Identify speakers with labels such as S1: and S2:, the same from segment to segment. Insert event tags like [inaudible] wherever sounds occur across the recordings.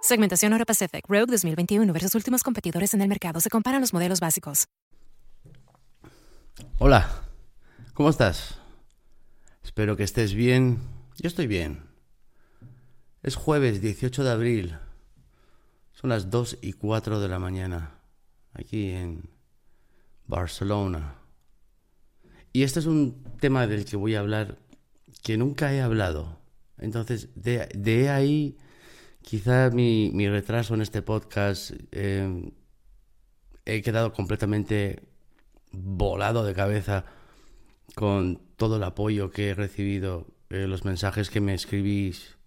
S1: Segmentación Euro Pacific Rogue 2021 versus últimos competidores en el mercado. Se comparan los modelos básicos.
S2: Hola, ¿cómo estás? Espero que estés bien. Yo estoy bien. Es jueves 18 de abril. Son las 2 y 4 de la mañana. Aquí en Barcelona. Y este es un tema del que voy a hablar que nunca he hablado. Entonces, de, de ahí quizá mi, mi, retraso en este podcast. Eh, he quedado completamente volado de cabeza con todo el apoyo que he recibido, eh, los mensajes que me escribís,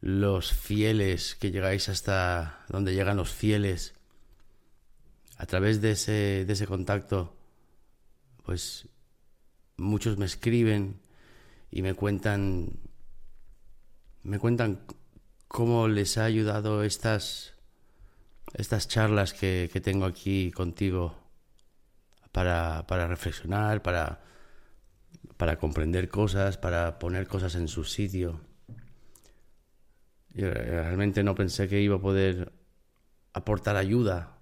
S2: los fieles que llegáis hasta donde llegan los fieles. A través de ese, de ese contacto, pues muchos me escriben y me cuentan, me cuentan cómo les ha ayudado estas, estas charlas que, que tengo aquí contigo para, para reflexionar, para, para comprender cosas, para poner cosas en su sitio. Yo realmente no pensé que iba a poder aportar ayuda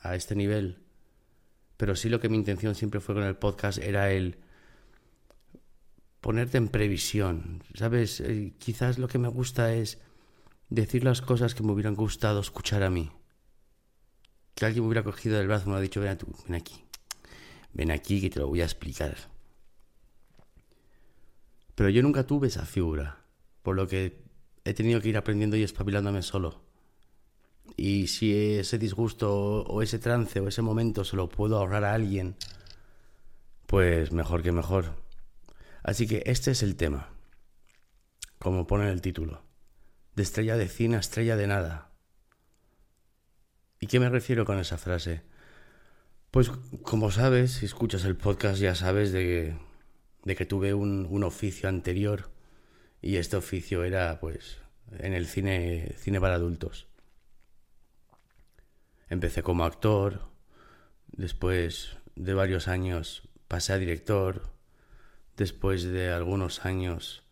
S2: a este nivel, pero sí lo que mi intención siempre fue con el podcast era el ponerte en previsión, ¿sabes? Eh, quizás lo que me gusta es decir las cosas que me hubieran gustado escuchar a mí. Que alguien me hubiera cogido del brazo y me hubiera dicho, ven, tú, ven aquí, ven aquí que te lo voy a explicar. Pero yo nunca tuve esa figura, por lo que he tenido que ir aprendiendo y espabilándome solo. Y si ese disgusto o ese trance o ese momento se lo puedo ahorrar a alguien, pues mejor que mejor. Así que este es el tema, como pone el título, de estrella de cine a estrella de nada. ¿Y qué me refiero con esa frase? Pues como sabes, si escuchas el podcast ya sabes de que, de que tuve un, un oficio anterior y este oficio era pues en el cine, cine para adultos. Empecé como actor, después de varios años pasé a director, después de algunos años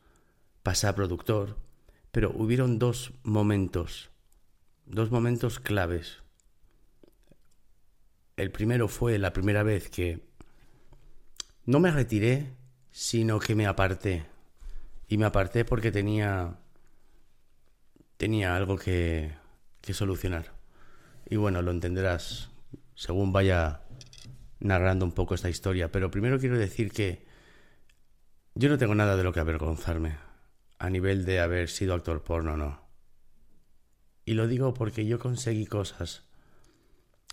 S2: pasé a productor, pero hubieron dos momentos, dos momentos claves. El primero fue la primera vez que no me retiré, sino que me aparté. Y me aparté porque tenía tenía algo que, que solucionar. y bueno, lo entenderás según vaya narrando un poco esta historia. Pero primero quiero decir que yo no tengo nada de lo que avergonzarme a nivel de haber sido actor porno, no. Y lo digo porque yo conseguí cosas,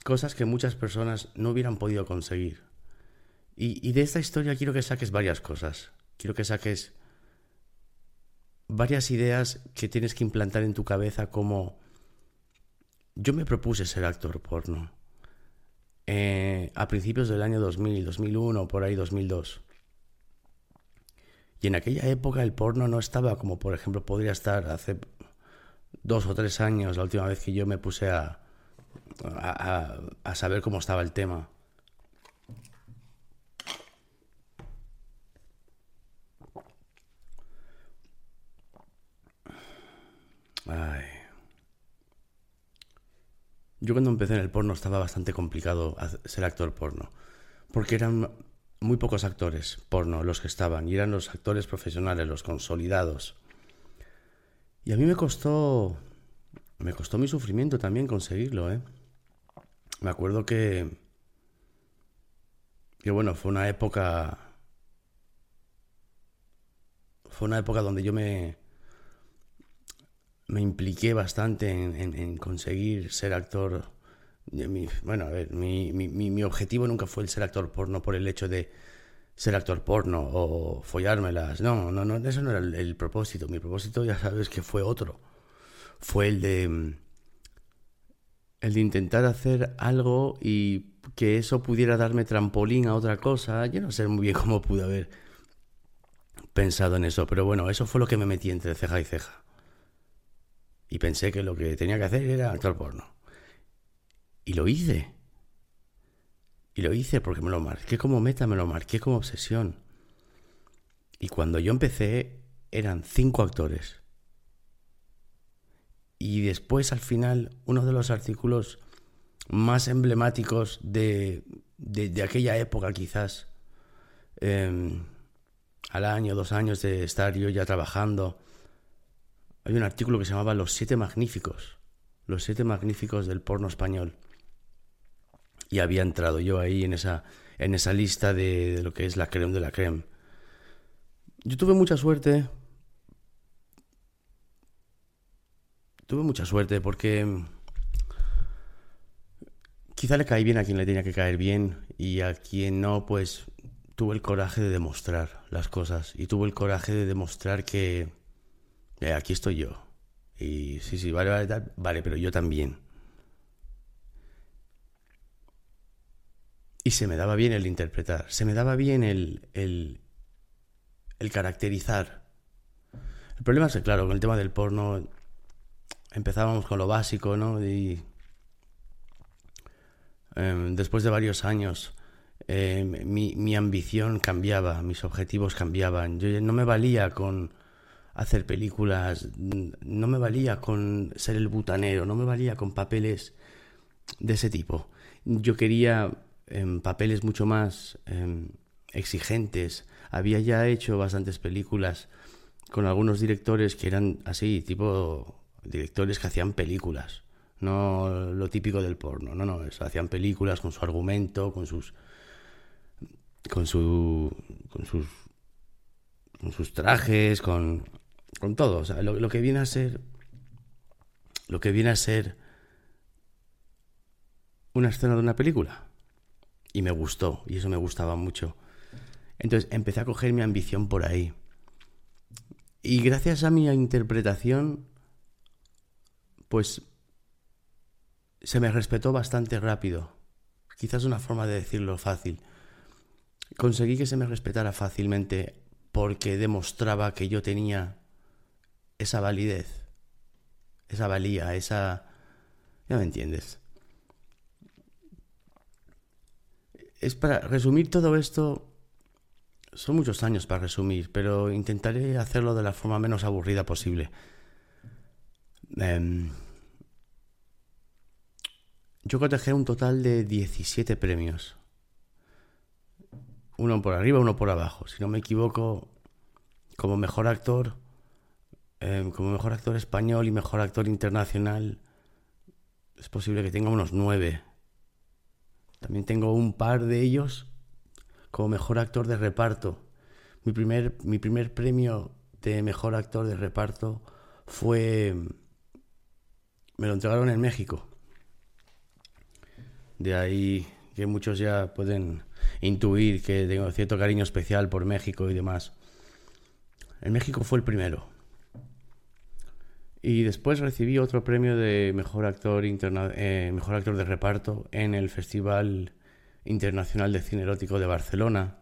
S2: cosas que muchas personas no hubieran podido conseguir. Y, de esta historia quiero que saques varias cosas. Quiero que saques varias ideas que tienes que implantar en tu cabeza como yo me propuse ser actor porno eh, a principios del año 2000, 2001, por ahí 2002. Y en aquella época el porno no estaba como por ejemplo podría estar hace dos o tres años, la última vez que yo me puse a, a, a saber cómo estaba el tema. Ay. Yo cuando empecé en el porno estaba bastante complicado ser actor porno, porque eran muy pocos actores porno los que estaban, y eran los actores profesionales, los consolidados. Y a mí me costó, me costó mi sufrimiento también conseguirlo, ¿eh? Me acuerdo que, que bueno, fue una época, fue una época donde yo me, me impliqué bastante en, conseguir ser actor. Bueno, a ver, mi, mi, mi, objetivo nunca fue el ser actor porno por el hecho de ser actor porno o follármelas. No, no, no, eso no era el, propósito. Mi propósito ya sabes que fue otro. Fue el de el de intentar hacer algo y que eso pudiera darme trampolín a otra cosa. Yo no sé muy bien cómo pude haber pensado en eso, pero bueno, eso fue lo que me metí entre ceja y ceja. Y pensé que lo que tenía que hacer era actuar porno. Y lo hice. Y lo hice porque me lo marqué como meta, me lo marqué como obsesión. Y cuando yo empecé eran cinco actores. Y después al final uno de los artículos más emblemáticos de, de, aquella época quizás, em, al año, dos años de estar yo ya trabajando, hay un artículo que se llamaba Los siete magníficos, los siete magníficos del porno español. Y había entrado yo ahí en esa, en esa lista de, lo que es la creme de la creme. Yo tuve mucha suerte. Tuve mucha suerte porque quizá le caí bien a quien le tenía que caer bien y a quien no, pues tuve el coraje de demostrar las cosas y tuve el coraje de demostrar que eh, aquí estoy yo. Y sí, sí, vale, vale, vale, pero yo también. Y se me daba bien el interpretar, se me daba bien el, el, caracterizar. El problema es que, claro, con el tema del porno empezábamos con lo básico, ¿no? Y em, después de varios años em, mi, mi, ambición cambiaba, mis objetivos cambiaban. Yo no me valía con hacer películas, no me valía con ser el butanero, no me valía con papeles de ese tipo. Yo quería em, papeles mucho más em, exigentes. Había ya hecho bastantes películas con algunos directores que eran así, tipo directores que hacían películas, no lo típico del porno, no, no, eso, hacían películas con su argumento, con sus con su con sus con sus trajes, con con todo. O sea, lo, que viene a ser. Lo que viene a ser. Una escena de una película. Y me gustó. Y eso me gustaba mucho. Entonces empecé a coger mi ambición por ahí. Y gracias a mi interpretación. Pues. Se me respetó bastante rápido. Quizás una forma de decirlo fácil. Conseguí que se me respetara fácilmente porque demostraba que yo tenía esa validez, esa valía, esa... Ya me entiendes. Es para resumir todo esto, son muchos años para resumir, pero intentaré hacerlo de la forma menos aburrida posible. Em, yo cotejé un total de 17 premios. Uno por arriba, uno por abajo. Si no me equivoco, como mejor actor, Em, como mejor actor español y mejor actor internacional, es posible que tenga unos nueve. También tengo un par de ellos como mejor actor de reparto. Mi primer, mi primer premio de mejor actor de reparto fue... Me lo entregaron en México. De ahí que muchos ya pueden intuir que tengo cierto cariño especial por México y demás. En México fue el primero. Y después recibí otro premio de mejor actor, eh, mejor actor de reparto en el Festival Internacional de Cine Erótico de Barcelona.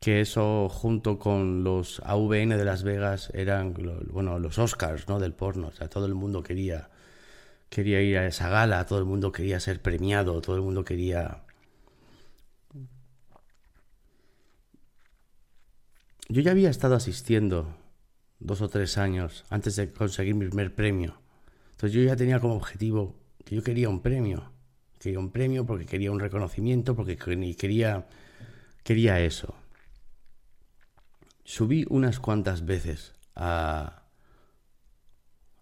S2: Que eso, junto con los AVN de Las Vegas, eran bueno, los Oscars ¿no? del porno. O sea, todo el mundo quería, quería ir a esa gala, todo el mundo quería ser premiado, todo el mundo quería. Yo ya había estado asistiendo dos o tres años antes de conseguir mi primer premio. Entonces yo ya tenía como objetivo que yo quería un premio. Quería un premio porque quería un reconocimiento, porque quería, quería eso. Subí unas cuantas veces a,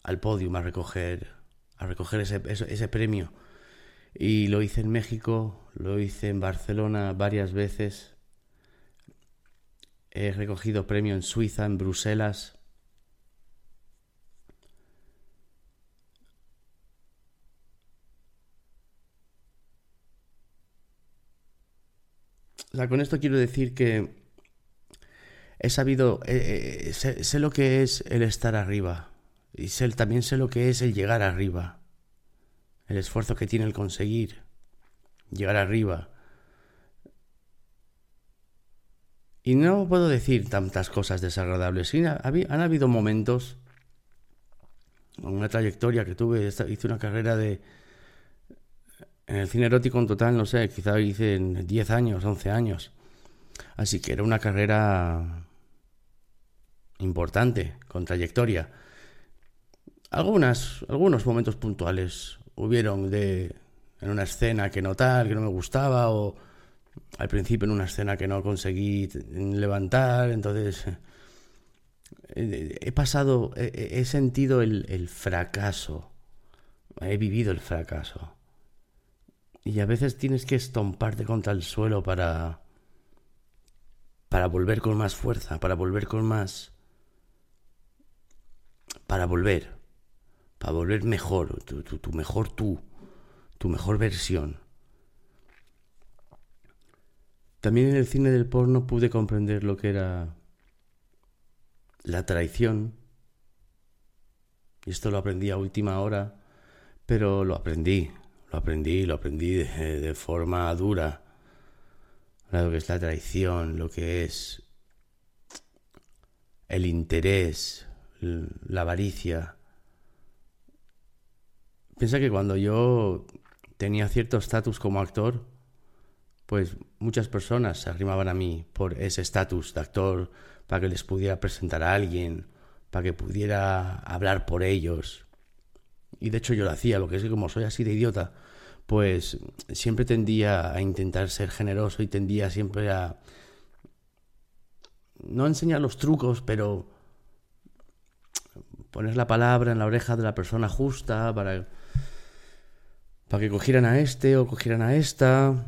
S2: al podio a recoger, a recoger ese, ese premio. Y lo hice en México, lo hice en Barcelona varias veces. He recogido premio en Suiza, en Bruselas, con esto quiero decir que he sabido, eh, eh, sé, lo que es el estar arriba y sé, también sé lo que es el llegar arriba, el esfuerzo que tiene el conseguir llegar arriba. Y no puedo decir tantas cosas desagradables. Han habido momentos, una trayectoria que tuve, hice una carrera de en el cine erótico en total, no sé, quizá hice 10 años, 11 años. Así que era una carrera importante, con trayectoria. Algunas, algunos momentos puntuales hubieron de en una escena que no tal, que no me gustaba, o al principio en una escena que no conseguí levantar, entonces eh, he pasado, he, sentido el fracaso, he vivido el fracaso. Y a veces tienes que estomparte contra el suelo para. para volver con más fuerza, para volver con más. para volver. Para volver mejor, tu, tu mejor tú, tu mejor versión. También en el cine del porno pude comprender lo que era la traición. Y esto lo aprendí a última hora, pero lo aprendí, lo aprendí, lo aprendí de, forma dura. Lo que es la traición, lo que es el interés, la avaricia. Piensa que cuando yo tenía cierto estatus como actor, pues muchas personas se arrimaban a mí por ese estatus de actor, para que les pudiera presentar a alguien, para que pudiera hablar por ellos. Y de hecho yo lo hacía, lo que es que como soy así de idiota, pues siempre tendía a intentar ser generoso y tendía siempre a no enseñar los trucos, pero poner la palabra en la oreja de la persona justa para, para que cogieran a este o cogieran a esta.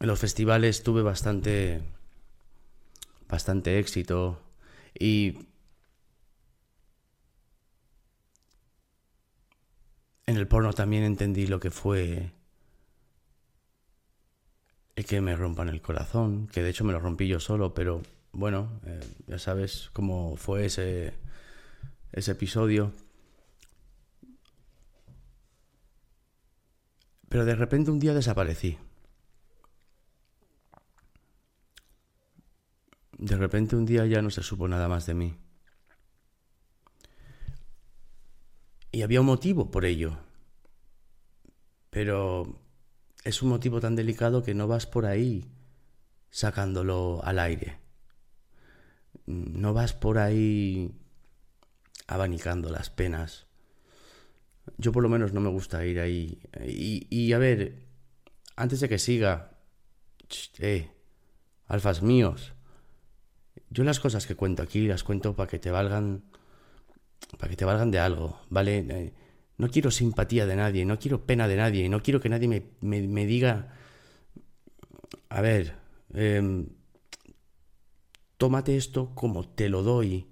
S2: En los festivales tuve bastante bastante éxito y En el porno también entendí lo que fue el que me rompan el corazón, que de hecho me lo rompí yo solo, pero bueno, eh, ya sabes cómo fue ese, ese episodio. Pero de repente un día desaparecí. De repente un día ya no se supo nada más de mí. Y había un motivo por ello. Pero es un motivo tan delicado que no vas por ahí sacándolo al aire. No vas por ahí abanicando las penas. Yo por lo menos no me gusta ir ahí. Y, a ver, antes de que siga, eh, alfas míos, yo las cosas que cuento aquí las cuento para que te valgan para que te valgan de algo, ¿vale? Eh, no quiero simpatía de nadie, no quiero pena de nadie, no quiero que nadie me, diga, a ver, em, tómate esto como te lo doy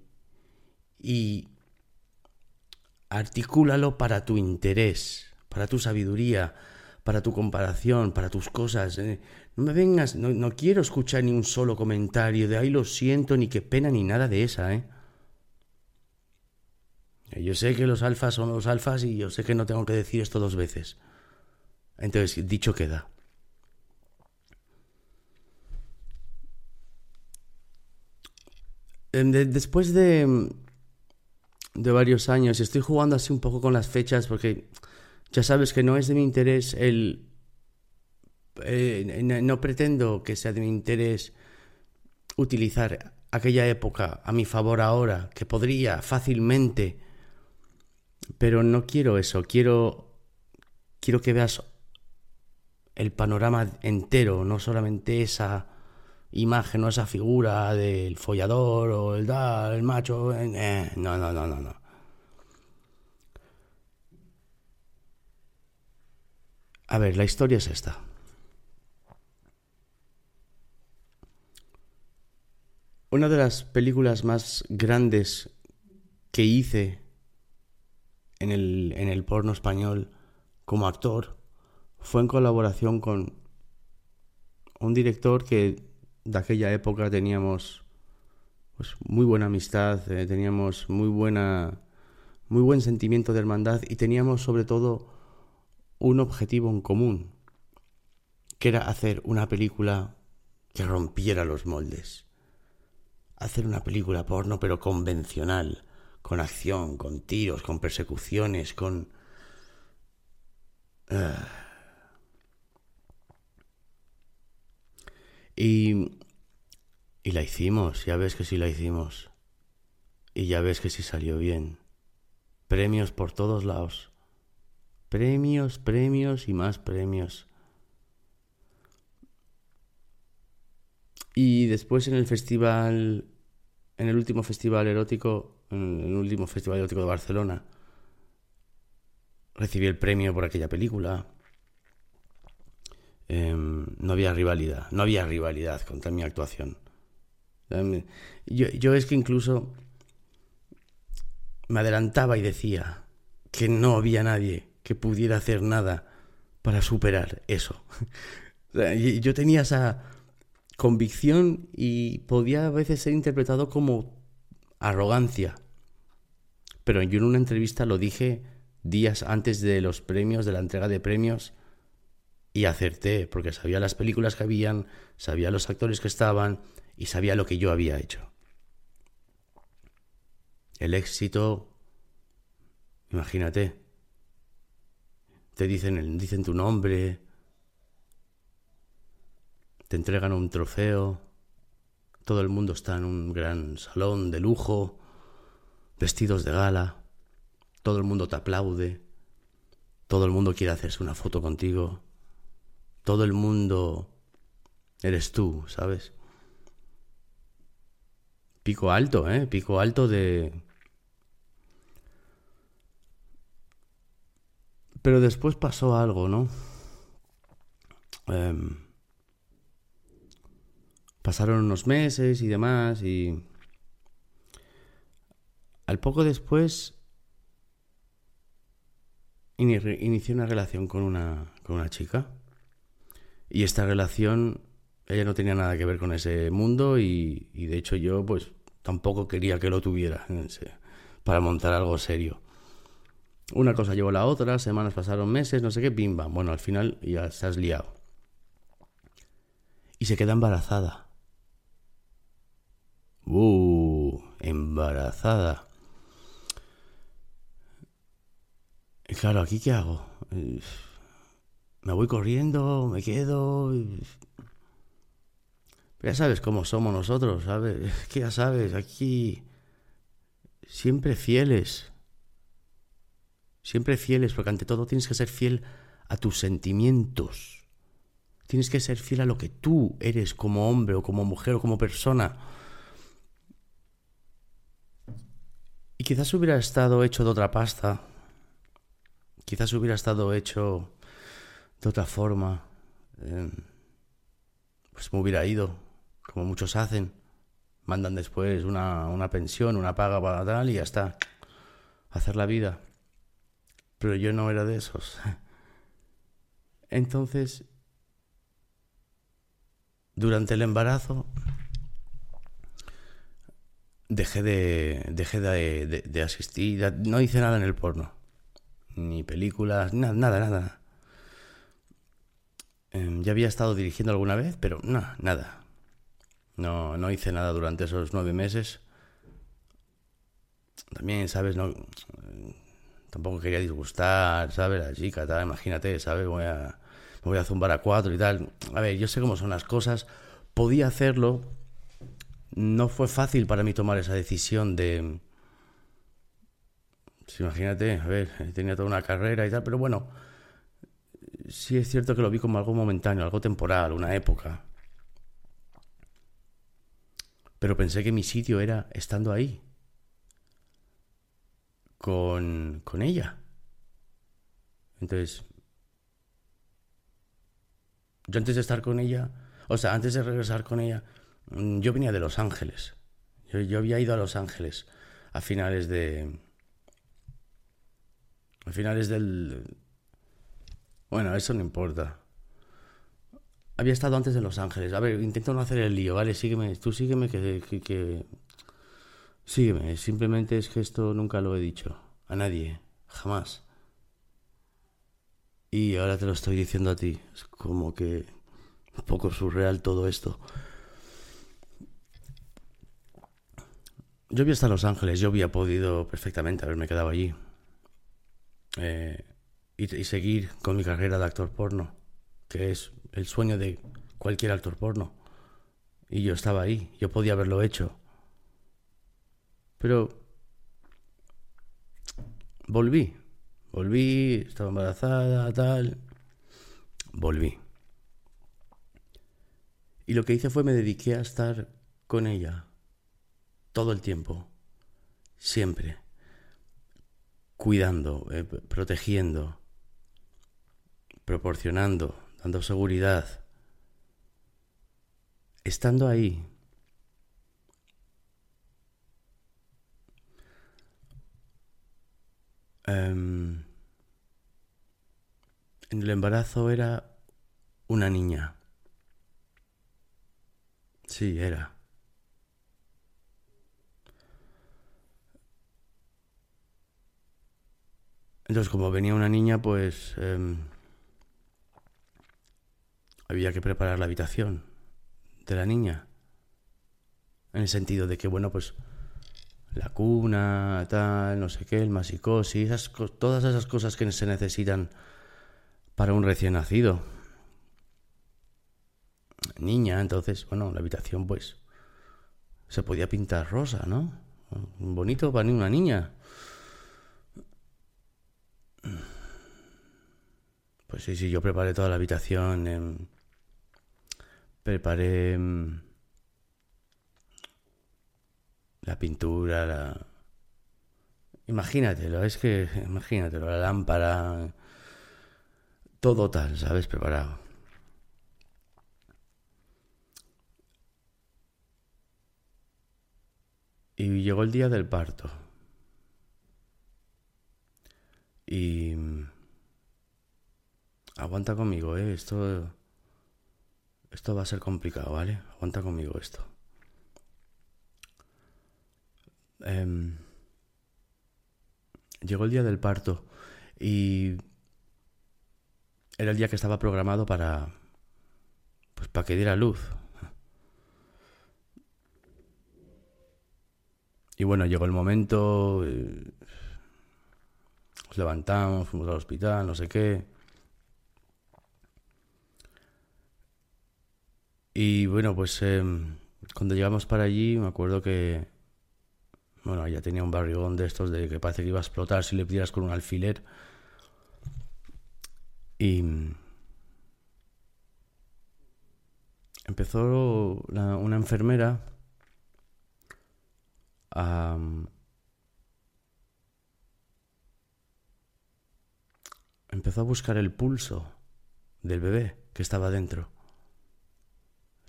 S2: y articúlalo para tu interés, para tu sabiduría, para tu comparación, para tus cosas. Eh. No me vengas, no, no, quiero escuchar ni un solo comentario de ahí lo siento, ni qué pena, ni nada de esa, ¿eh? Yo sé que los alfas son los alfas y yo sé que no tengo que decir esto dos veces. Entonces, dicho queda. Em, después de, de varios años, estoy jugando así un poco con las fechas porque ya sabes que no es de mi interés el... Eh, no pretendo que sea de mi interés utilizar aquella época a mi favor ahora, que podría fácilmente pero no quiero eso, quiero, quiero que veas el panorama entero, no solamente esa imagen o esa figura del follador o el, el macho. Eh, eh, no, no, no, no, no. A ver, la historia es esta. Una de las películas más grandes que hice en el, en el porno español como actor fue en colaboración con un director que de aquella época teníamos pues, muy buena amistad, eh, teníamos muy buena muy buen sentimiento de hermandad y teníamos sobre todo un objetivo en común, que era hacer una película que rompiera los moldes. Hacer una película porno pero convencional, con acción, con tiros, con persecuciones, con... Ah. Y, y la hicimos, ya ves que sí la hicimos. Y ya ves que sí salió bien. Premios por todos lados. Premios, premios y más premios. Y después en el festival, en el último festival erótico, en el último Festival Erótico de Barcelona. Recibí el premio por aquella película. Em, no había rivalidad, no había rivalidad contra mi actuación. Em, yo, yo es que incluso me adelantaba y decía que no había nadie que pudiera hacer nada para superar eso. [laughs] yo tenía esa convicción y podía a veces ser interpretado como arrogancia. Pero yo en una entrevista lo dije días antes de los premios, de la entrega de premios, y acerté, porque sabía las películas que habían, sabía los actores que estaban y sabía lo que yo había hecho. El éxito, imagínate, te dicen, dicen tu nombre, te entregan un trofeo, todo el mundo está en un gran salón de lujo, vestidos de gala, todo el mundo te aplaude, todo el mundo quiere hacerse una foto contigo, todo el mundo eres tú, ¿sabes? Pico alto, ¿eh? Pico alto de... Pero después pasó algo, ¿no? Eh... Pasaron unos meses y demás y... Al poco después inicié una relación con una, con una chica y esta relación ella no tenía nada que ver con ese mundo y, de hecho yo pues tampoco quería que lo tuviera para montar algo serio. Una cosa llevó la otra, semanas pasaron meses, no sé qué, bimba. Bueno, al final ya se has liado. Y se queda embarazada. Uh, embarazada. Y claro, ¿aquí qué hago? Me voy corriendo, me quedo. ya sabes cómo somos nosotros, ¿sabes? [laughs] Es que ya sabes, aquí siempre fieles. Siempre fieles, porque ante todo tienes que ser fiel a tus sentimientos. Tienes que ser fiel a lo que tú eres como hombre o como mujer o como persona. Y quizás hubiera estado hecho de otra pasta, quizás hubiera estado hecho de otra forma, em, pues me hubiera ido, como muchos hacen, mandan después una, una pensión, una paga para tal y ya está, hacer la vida. Pero yo no era de esos. [laughs] Entonces, durante el embarazo, dejé de, dejé de, asistir, no hice nada en el porno, ni películas, nada, nada, nada. Em, ya había estado dirigiendo alguna vez, pero no, nada. No, no hice nada durante esos nueve meses. También, ¿sabes? No, tampoco quería disgustar, ¿sabes? La chica, tal, imagínate, ¿sabes? Voy a, me voy a zumbar a cuatro y tal. A ver, yo sé cómo son las cosas. Podía hacerlo, no fue fácil para mí tomar esa decisión de... Pues imagínate, a ver, tenía toda una carrera y tal, pero bueno, sí es cierto que lo vi como algo momentáneo, algo temporal, una época. Pero pensé que mi sitio era estando ahí, con, con ella. Entonces, yo antes de estar con ella, o sea, antes de regresar con ella, yo venía de Los Ángeles. Yo, había ido a Los Ángeles a finales de... A finales del... Bueno, eso no importa. Había estado antes en Los Ángeles. A ver, intento no hacer el lío, ¿vale? Sígueme, tú sígueme que, que, que... Sígueme, simplemente es que esto nunca lo he dicho. A nadie, jamás. Y ahora te lo estoy diciendo a ti. Es como que un poco surreal todo esto. Yo vi hasta Los Ángeles, yo había podido perfectamente haberme quedado allí eh, y, y, seguir con mi carrera de actor porno, que es el sueño de cualquier actor porno. Y yo estaba ahí, yo podía haberlo hecho. Pero volví, volví, estaba embarazada, tal, volví. Y lo que hice fue me dediqué a estar con ella todo el tiempo, siempre, cuidando, eh, protegiendo, proporcionando, dando seguridad, estando ahí. Em, en el embarazo era una niña. Sí, era. Entonces, como venía una niña, pues em, había que preparar la habitación de la niña. En el sentido de que, bueno, pues la cuna, tal, no sé qué, el masicosis, esas, todas esas cosas que se necesitan para un recién nacido. Niña, entonces, bueno, la habitación, pues, se podía pintar rosa, ¿no? Bonito para una niña. Pues sí, sí, yo preparé toda la habitación. Em, preparé em, la pintura, la... Imagínatelo, es que, imagínatelo, la lámpara, todo tal, ¿sabes? Preparado. Y llegó el día del parto. Y aguanta conmigo, ¿eh? Esto, esto va a ser complicado, ¿vale? Aguanta conmigo esto. Em, llegó el día del parto y era el día que estaba programado para, pues para que diera luz. Y bueno, llegó el momento, eh, nos levantamos, fuimos al hospital, no sé qué. Y bueno, pues em, cuando llegamos para allí, me acuerdo que. Bueno, ya tenía un barrigón de estos de que parece que iba a explotar si le pidieras con un alfiler. Y. Em, empezó la, una enfermera a, empezó a buscar el pulso del bebé que estaba dentro.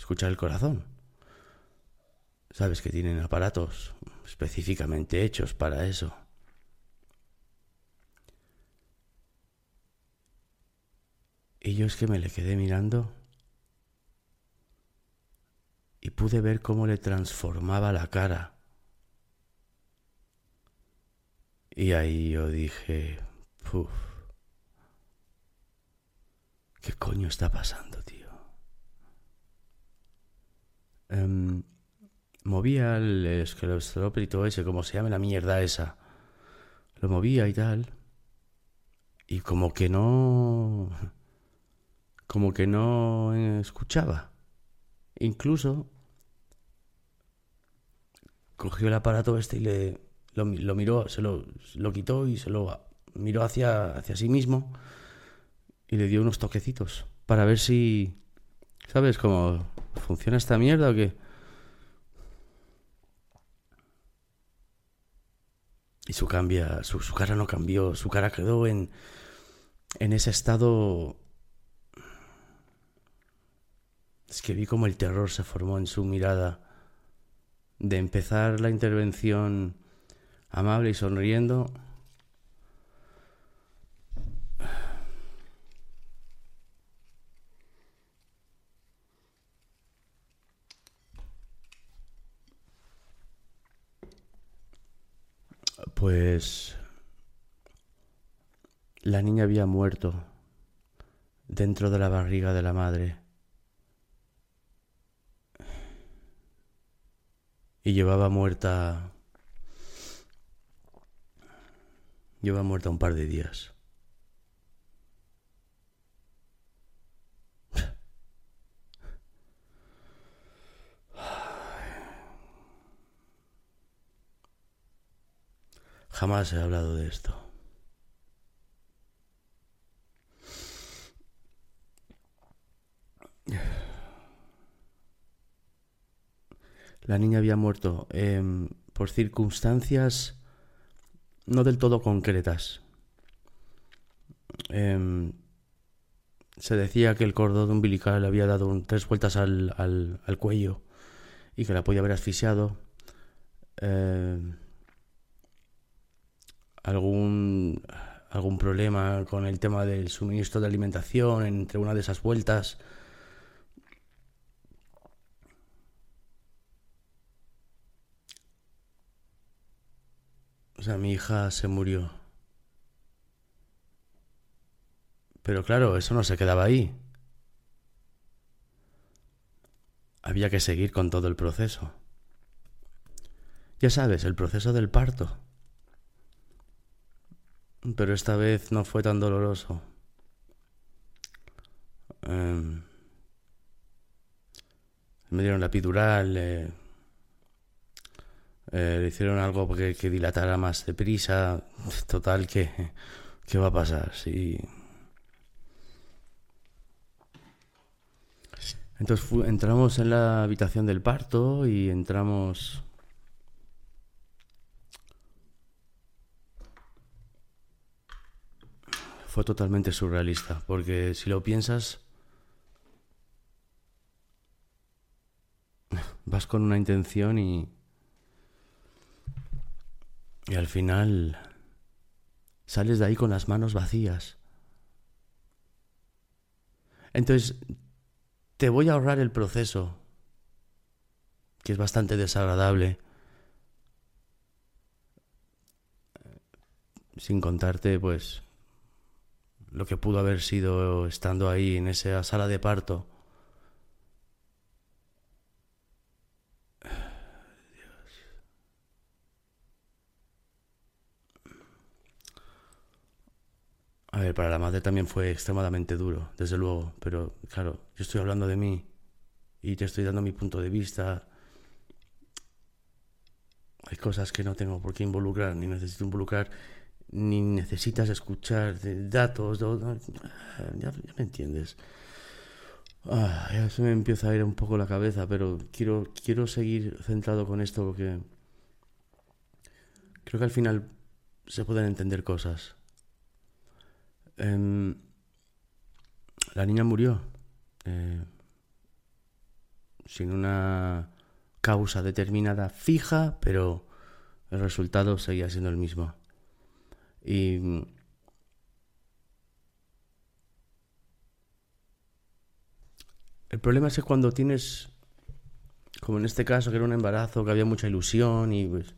S2: Escuchar el corazón. Sabes que tienen aparatos específicamente hechos para eso. Y yo es que me le quedé mirando y pude ver cómo le transformaba la cara. Y ahí yo dije, Puf, ¿qué coño está pasando, tío? Um, movía el esclerostópito ese, como se llama la mierda esa. Lo movía y tal. Y como que no... Como que no escuchaba. Incluso cogió el aparato este y le lo, miró, se lo, lo, quitó y se lo miró hacia, hacia sí mismo y le dio unos toquecitos para ver si, ¿sabes cómo funciona esta mierda o qué? Y su, cambia, su, cara no cambió, su cara quedó en, en ese estado... Es que vi como el terror se formó en su mirada de empezar la intervención amable y sonriendo. Pues la niña había muerto dentro de la barriga de la madre y llevaba muerta lleva muerta un par de días. Jamás he hablado de esto. La niña había muerto em, por circunstancias no del todo concretas. Em, se decía que el cordón umbilical le había dado tres vueltas al, al, cuello y que la podía haber asfixiado. Em, algún, algún problema con el tema del suministro de alimentación entre una de esas vueltas. O sea, mi hija se murió. Pero claro, eso no se quedaba ahí. Había que seguir con todo el proceso. Ya sabes, el proceso del parto. Pero esta vez no fue tan doloroso. Em, me dieron la epidural, eh, eh, le hicieron algo que, dilatara más deprisa. Total, que ¿qué va a pasar? Sí. Entonces entramos en la habitación del parto y entramos totalmente surrealista, porque si lo piensas, [laughs] vas con una intención y, y al final sales de ahí con las manos vacías. Entonces, te voy a ahorrar el proceso, que es bastante desagradable, sin contarte, pues, lo que pudo haber sido estando ahí en esa sala de parto. A ver, para la madre también fue extremadamente duro, desde luego, pero claro, yo estoy hablando de mí y te estoy dando mi punto de vista. Hay cosas que no tengo por qué involucrar, ni necesito involucrar ni necesitas escuchar datos, ya, me entiendes. Ah, ya se me empieza a ir un poco la cabeza, pero quiero, quiero seguir centrado con esto porque creo que al final se pueden entender cosas. Em, la niña murió eh, sin una causa determinada fija, pero el resultado seguía siendo el mismo. Y el problema es que cuando tienes, como en este caso, que era un embarazo, que había mucha ilusión y pues,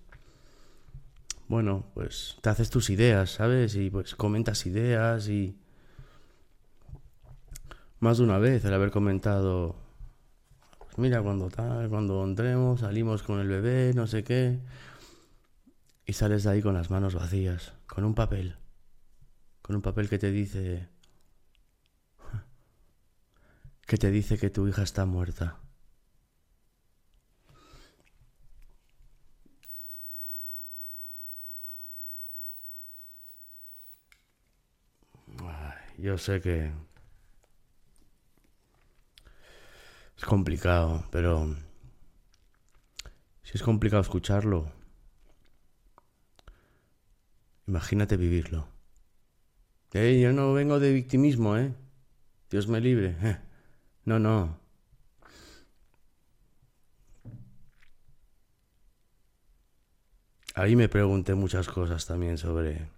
S2: bueno, pues te haces tus ideas, ¿sabes? Y pues comentas ideas y más de una vez el haber comentado, mira, cuando tal, cuando entremos, salimos con el bebé, no sé qué, y sales de ahí con las manos vacías, con un papel, con un papel que te dice, [laughs] que te dice que tu hija está muerta. yo sé que es complicado, pero si es complicado escucharlo, imagínate vivirlo. Eh, yo no vengo de victimismo, ¿eh? Dios me libre. Eh. [laughs] No, no. Ahí me pregunté muchas cosas también sobre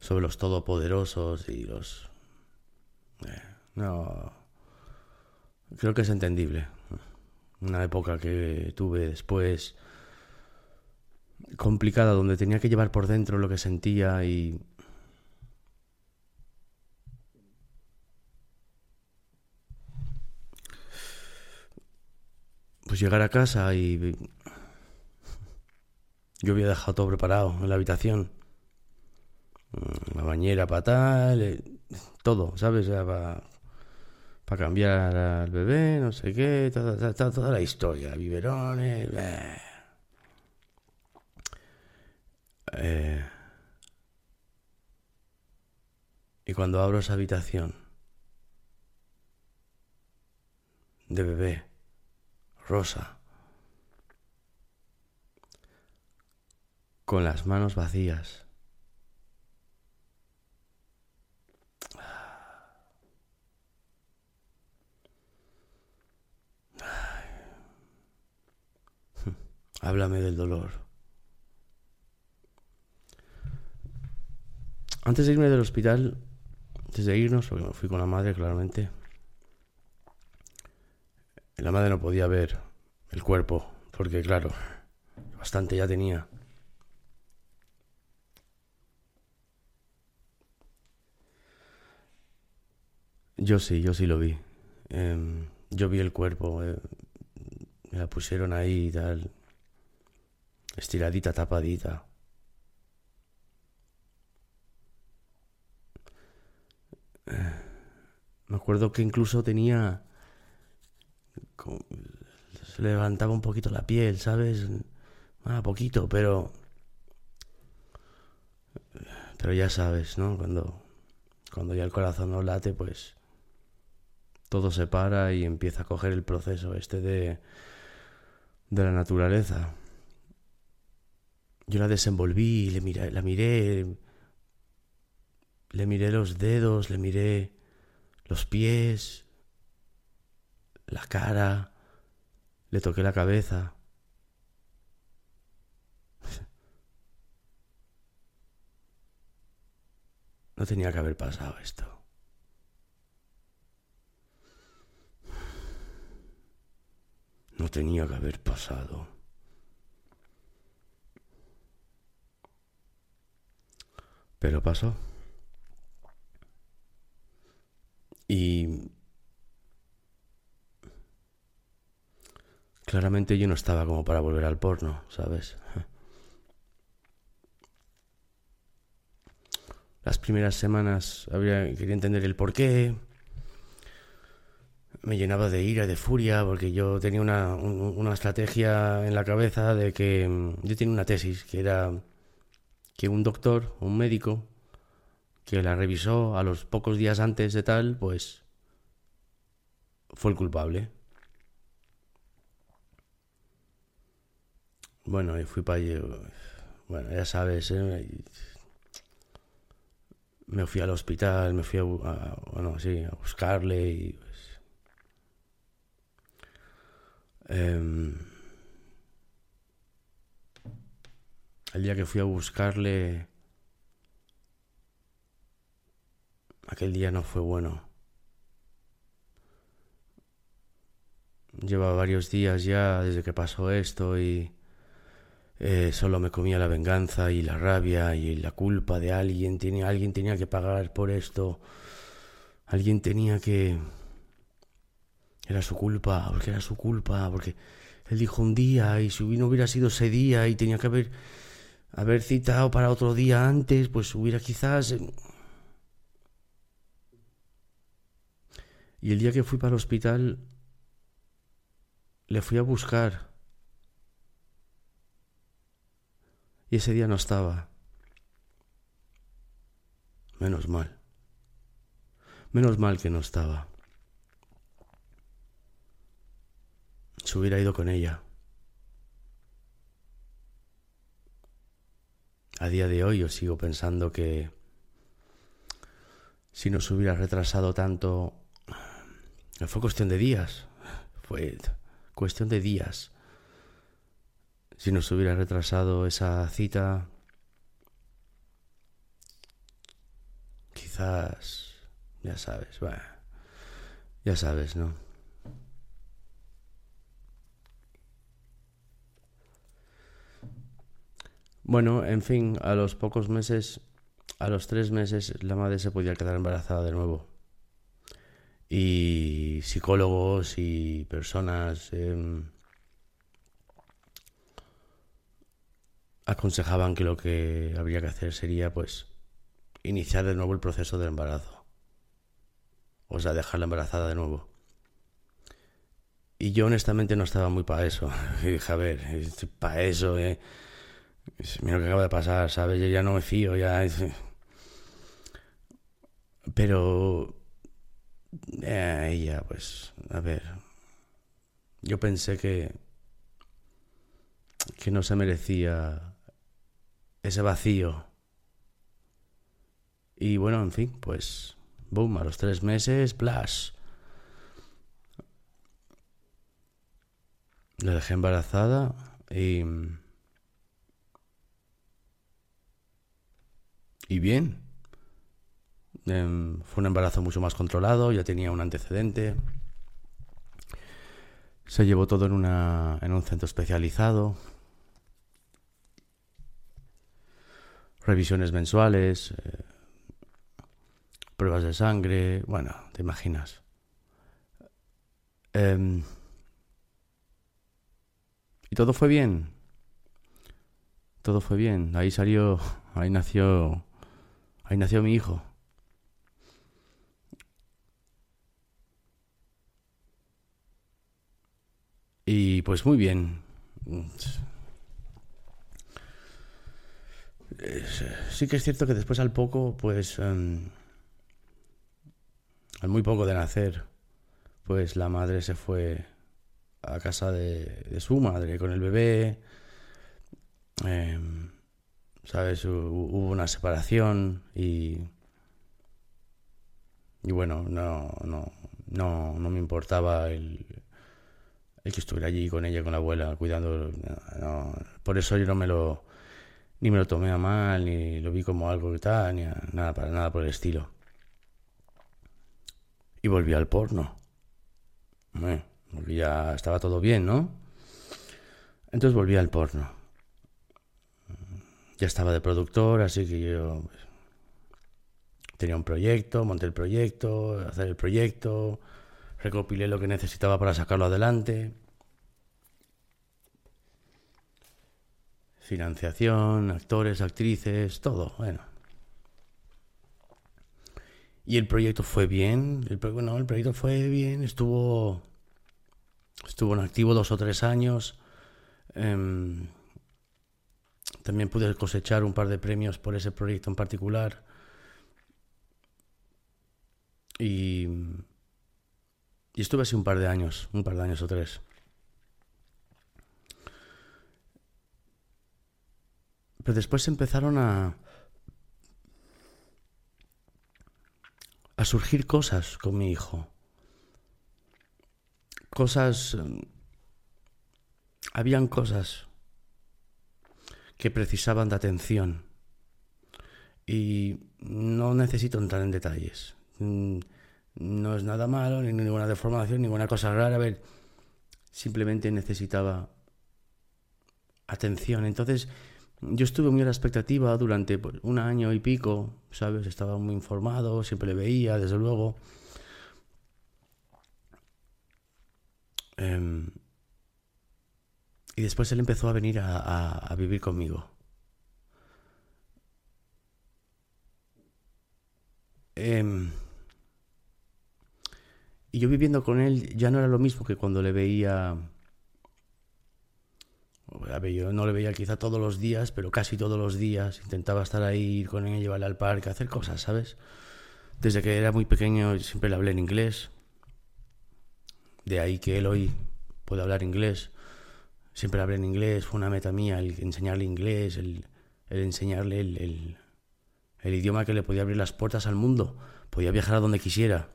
S2: sobre los todopoderosos y los... Eh, no... Creo que es entendible. Una época que tuve después complicada donde tenía que llevar por dentro lo que sentía y... Pues llegar a casa y... [laughs] Yo había dejado todo preparado en la habitación Mm, la bañera para tal, eh, todo, ¿sabes? Para, para cambiar al bebé, no sé qué, toda, toda, la historia, biberones. Eh. Y cuando abro esa habitación de bebé, rosa, con las manos vacías, [sighs] Háblame del dolor. Antes de irme del hospital, antes de irnos, porque me fui con la madre, claramente, la madre no podía ver el cuerpo, porque claro, bastante ya tenía. Yo sí, yo sí lo vi. Em, yo vi el cuerpo, eh, me la pusieron ahí y tal estiradita, tapadita. Me acuerdo que incluso tenía... Se levantaba un poquito la piel, ¿sabes? Ah, poquito, pero... Pero ya sabes, ¿no? Cuando, cuando ya el corazón no late, pues todo se para y empieza a coger el proceso este de, de la naturaleza. Yo la desenvolví, le miré, la miré, le miré los dedos, le miré los pies, la cara, le toqué la cabeza. [laughs] No tenía que haber pasado esto. No tenía que haber pasado. Pero pasó. Y claramente yo no estaba como para volver al porno, ¿sabes? Las primeras semanas habría, quería entender el por qué. Me llenaba de ira, de furia, porque yo tenía una, una estrategia en la cabeza de que yo tenía una tesis que era que un doctor, un médico, que la revisó a los pocos días antes de tal, pues fue el culpable. Bueno, y fui para allí. Bueno, ya sabes, ¿eh? me fui al hospital, me fui a, bueno, sí, a buscarle y pues, em, el día que fui a buscarle, aquel día no fue bueno. Lleva varios días ya desde que pasó esto y eh, solo me comía la venganza y la rabia y la culpa de alguien. Alguien tenía que pagar por esto. Alguien tenía que... Era su culpa, porque era su culpa, porque él dijo un día y si no hubiera sido ese día y tenía que haber, haber citado para otro día antes, pues hubiera quizás... y el día que fui para el hospital, le fui a buscar Y ese día no estaba. Menos mal. Menos mal que no estaba. Se hubiera ido con ella. A día de hoy yo sigo pensando que si no se hubiera retrasado tanto, fue cuestión de días. Fue cuestión de días si nos hubiera retrasado esa cita, quizás, ya sabes, bueno, ya sabes, ¿no? Bueno, en fin, a los pocos meses, a los tres meses, la madre se podía quedar embarazada de nuevo. Y psicólogos y personas em, aconsejaban que lo que habría que hacer sería pues iniciar de nuevo el proceso del embarazo. O sea, dejarla embarazada de nuevo. Y yo honestamente no estaba muy para eso. [laughs] Dije, a ver, para eso, eh. Mira lo que acaba de pasar, ¿sabes? Yo ya no me fío, ya... Pero... Eh, ella, pues, a ver. Yo pensé que... Que no se merecía ese vacío. Y bueno, en fin, pues, boom, a los tres meses, plus. La dejé embarazada y... Y bien. Em, fue un embarazo mucho más controlado, ya tenía un antecedente. Se llevó todo en, una, en un centro especializado, revisiones mensuales, eh, pruebas de sangre, bueno, te imaginas. Em, y todo fue bien. Todo fue bien. Ahí salió, ahí nació, ahí nació mi hijo. Y pues muy bien sí que es cierto que después al poco, pues, em, al muy poco de nacer, pues la madre se fue a casa de, su madre con el bebé. Em, ¿Sabes? Hubo una separación y. Y bueno, no, no, no, no me importaba el, el que estuviera allí con ella, con la abuela, cuidando. por eso yo no me lo ni me lo tomé a mal, ni lo vi como algo que tal, ni nada, para nada por el estilo. Y volví al porno. Bueno, ya estaba todo bien, ¿no? Entonces volví al porno. Ya estaba de productor, así que yo pues, tenía un proyecto, monté el proyecto, hacer el proyecto, recopilé lo que necesitaba para sacarlo adelante. financiación, actores, actrices, todo, bueno. Y el proyecto fue bien, el, bueno, el proyecto fue bien, estuvo, estuvo en activo dos o tres años. Em, también pude cosechar un par de premios por ese proyecto en particular. Y, y estuve así un par de años, un par de años o tres. Pero después empezaron a... a surgir cosas con mi hijo. Cosas... Em, habían cosas que precisaban de atención. Y no necesito entrar en detalles. No es nada malo, ni ninguna deformación, ninguna cosa rara. A ver, simplemente necesitaba atención. Entonces, yo estuve muy a la expectativa durante pues, un año y pico, ¿sabes? Estaba muy informado, siempre le veía, desde luego. Em, y después él empezó a venir a, vivir conmigo. Em, y yo viviendo con él ya no era lo mismo que cuando le veía... yo no le veía quizá todos los días, pero casi todos los días. Intentaba estar ahí, ir con él, llevarle al parque, hacer cosas, ¿sabes? Desde que era muy pequeño siempre le hablé en inglés. De ahí que él hoy puede hablar inglés. Siempre hablé en inglés, fue una meta mía el enseñarle inglés, el, enseñarle el, el idioma que le podía abrir las puertas al mundo. Podía viajar a donde quisiera.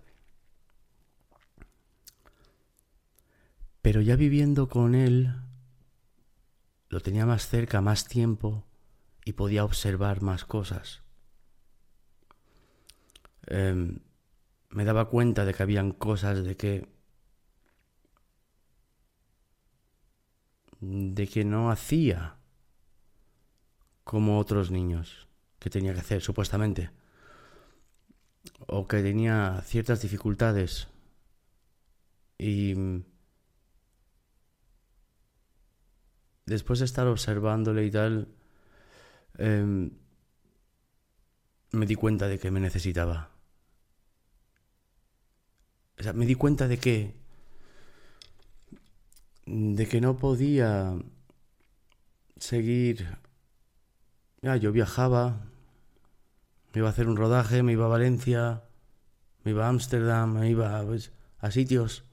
S2: Pero ya viviendo con él, lo tenía más cerca, más tiempo y podía observar más cosas. Em, me daba cuenta de que habían cosas de que de que no hacía como otros niños que tenía que hacer supuestamente o que tenía ciertas dificultades y después de estar observándole y tal, em, me di cuenta de que me necesitaba. O sea, me di cuenta de que. de que no podía seguir. Ya, yo viajaba, me iba a hacer un rodaje, me iba a Valencia, me iba a Ámsterdam, me iba pues, a sitios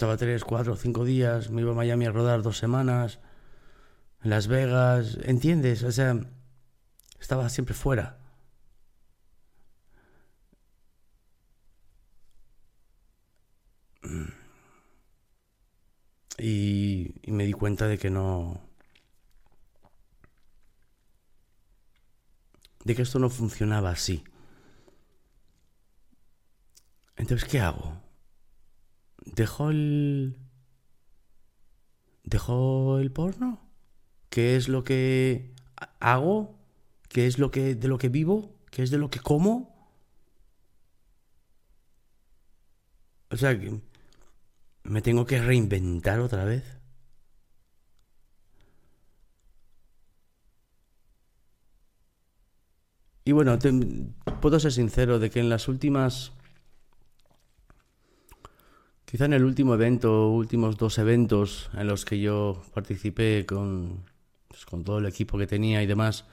S2: estaba tres, cuatro, cinco días, me iba a Miami a rodar dos semanas, en Las Vegas, ¿entiendes? O sea, estaba siempre fuera. Y, y me di cuenta de que no... de que esto no funcionaba así. Entonces, ¿qué hago? ¿Dejó el... ¿Dejó el porno? ¿Qué es lo que hago? ¿Qué es lo que de lo que vivo? ¿Qué es de lo que como? O sea, me tengo que reinventar otra vez. Y bueno, puedo ser sincero de que en las últimas Quizá en el último evento, últimos dos eventos en los que yo participé con, pues, con todo el equipo que tenía y demás,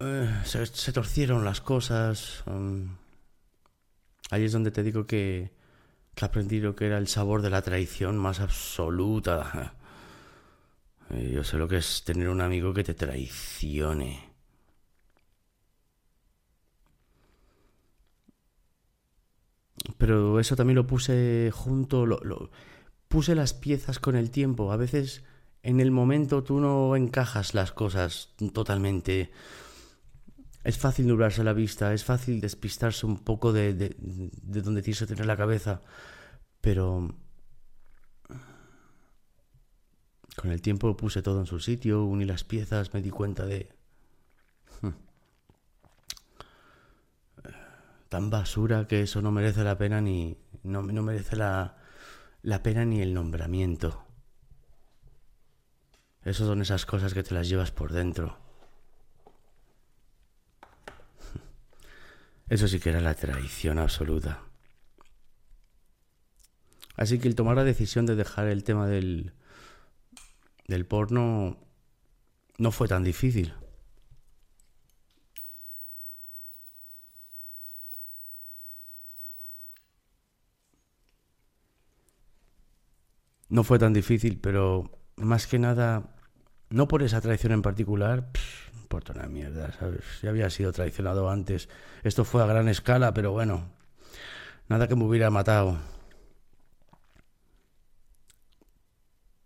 S2: eh, se, torcieron las cosas. Um, ahí es donde te digo que, que aprendí lo que era el sabor de la traición más absoluta. [laughs] Eh, yo sé lo que es tener un amigo que te traicione. Pero eso también lo puse junto, lo, puse las piezas con el tiempo. A veces en el momento tú no encajas las cosas totalmente. Es fácil nublarse la vista, es fácil despistarse un poco de, de, de donde tienes que tener la cabeza, pero con el tiempo puse todo en su sitio, uní las piezas, me di cuenta de... tan basura que eso no merece la pena ni. no, merece la, la pena ni el nombramiento. Esas son esas cosas que te las llevas por dentro. Eso sí que era la traición absoluta. Así que el tomar la decisión de dejar el tema del, del porno no fue tan difícil. No fue tan difícil, pero más que nada, no por esa traición en particular, no importa una mierda, ¿sabes? Ya había sido traicionado antes. Esto fue a gran escala, pero bueno, nada que me hubiera matado.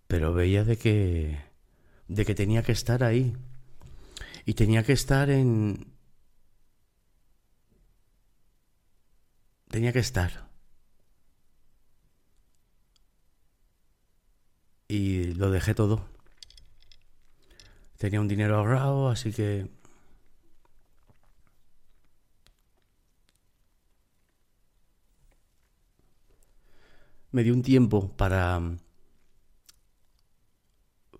S2: Pero veía de que de que tenía que estar ahí y tenía que estar en tenía que estar y lo dejé todo. Tenía un dinero ahorrado, así que... Me di un tiempo para...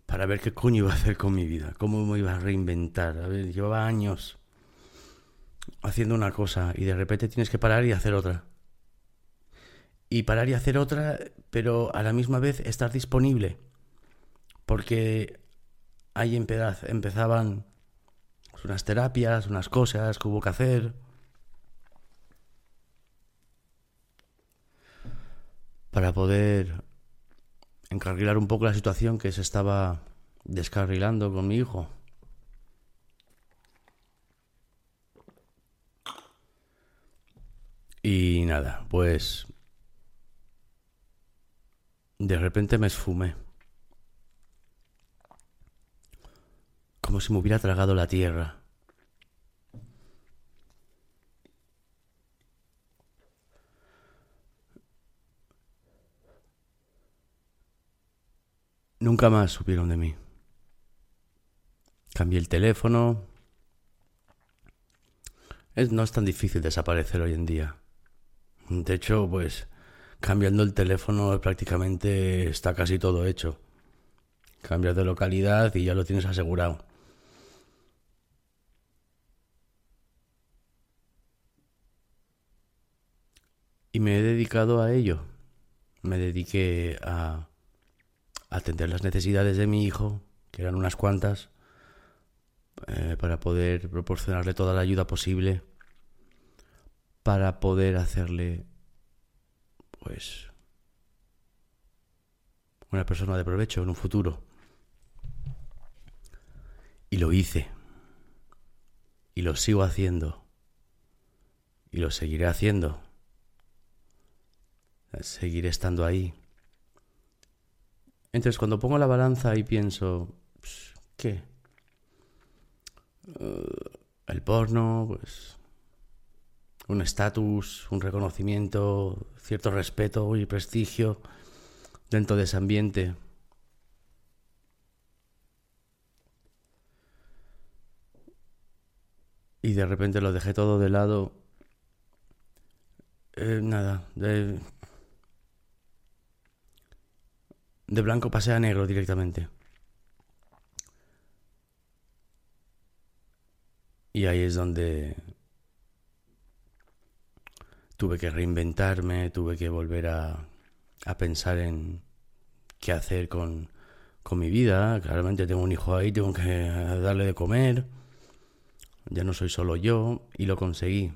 S2: para ver qué coño iba a hacer con mi vida, cómo me iba a reinventar. A ver, llevaba años haciendo una cosa y de repente tienes que parar y hacer otra. Y parar y hacer otra, pero a la misma vez estar disponible. Porque ahí empezaban unas terapias, unas cosas que hubo que hacer. Para poder encarrilar un poco la situación que se estaba descarrilando con mi hijo. Y nada, pues de repente me esfumé. como si me hubiera tragado la tierra. Nunca más supieron de mí. Cambié el teléfono. Es, no es tan difícil desaparecer hoy en día. De hecho, pues cambiando el teléfono prácticamente está casi todo hecho. Cambias de localidad y ya lo tienes asegurado. Y me he dedicado a ello. Me dediqué a atender las necesidades de mi hijo, que eran unas cuantas, eh, para poder proporcionarle toda la ayuda posible, para poder hacerle, pues, una persona de provecho en un futuro. Y lo hice. Y lo sigo haciendo. Y lo seguiré haciendo seguiré estando ahí. Entonces, cuando pongo la balanza y pienso, ¿qué? Eh, el porno, pues un estatus, un reconocimiento, cierto respeto y prestigio dentro de ese ambiente. Y de repente lo dejé todo de lado. Eh, nada, de, de blanco pasé a negro directamente. Y ahí es donde tuve que reinventarme, tuve que volver a, a pensar en qué hacer con, con mi vida. Claramente tengo un hijo ahí, tengo que darle de comer. Ya no soy solo yo y lo conseguí.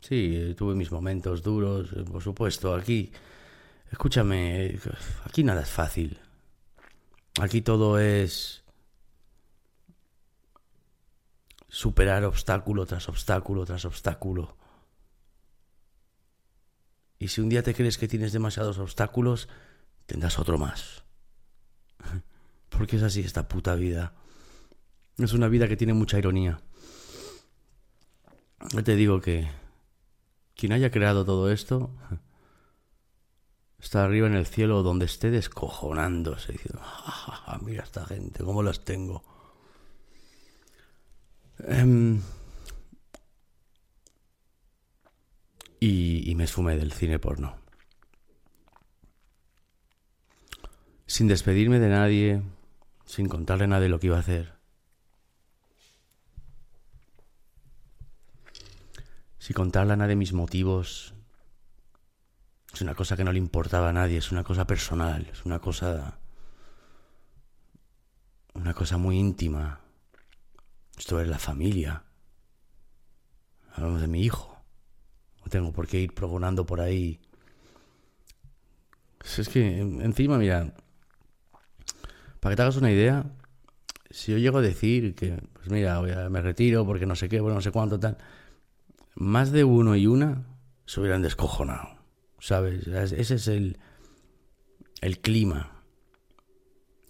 S2: Sí, tuve mis momentos duros, por supuesto, aquí Escúchame, aquí nada es fácil. Aquí todo es superar obstáculo tras obstáculo tras obstáculo. Y si un día te crees que tienes demasiados obstáculos, tendrás otro más. [laughs] Porque es así esta puta vida. Es una vida que tiene mucha ironía. Yo te digo que quien haya creado todo esto [laughs] está arriba en el cielo donde esté descojonándose, diciendo, ah, mira esta gente, cómo las tengo. Em, y, me esfumé del cine porno. Sin despedirme de nadie, sin contarle a nadie lo que iba a hacer. Sin contarle a nadie mis motivos, es una cosa que no le importaba a nadie, es una cosa personal, es una cosa. una cosa muy íntima. Esto es la familia. Hablamos de mi hijo. Tengo por qué ir progonando por ahí. Es que encima, mira, para que te hagas una idea, si yo llego a decir que, pues mira, me retiro porque no sé qué, bueno, no sé cuánto, tal, más de uno y una se hubieran descojonado, ¿sabes? Ese es el, el clima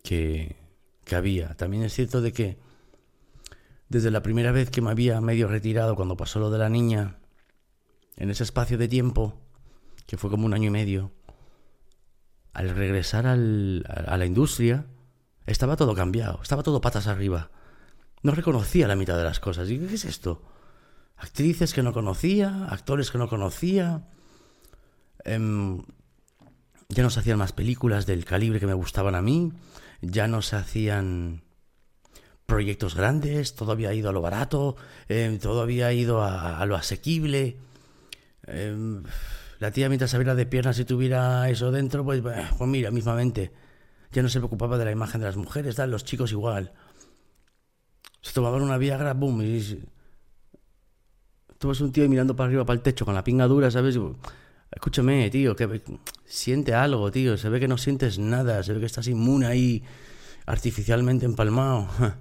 S2: que, que había. También es cierto de que desde la primera vez que me había medio retirado cuando pasó lo de la niña, en ese espacio de tiempo, que fue como un año y medio, al regresar al, a la industria, estaba todo cambiado, estaba todo patas arriba. No reconocía la mitad de las cosas. ¿Y qué es esto? Actrices que no conocía, actores que no conocía. Em, ya no se hacían más películas del calibre que me gustaban a mí. Ya no se hacían proyectos grandes, todo había ido a lo barato, em, todo había ido a, lo asequible. Em, la tía mientras abriera de piernas y tuviera eso dentro, pues, pues mira, mismamente. Ya no se preocupaba de la imagen de las mujeres, tal, los chicos igual. Se tomaban una Viagra, boom, y... Tú ves un tío mirando para arriba, para el techo, con la pinga dura, ¿sabes? Escúchame, tío, que siente algo, tío. Se ve que no sientes nada, se ve que estás inmune ahí, artificialmente empalmado. [laughs]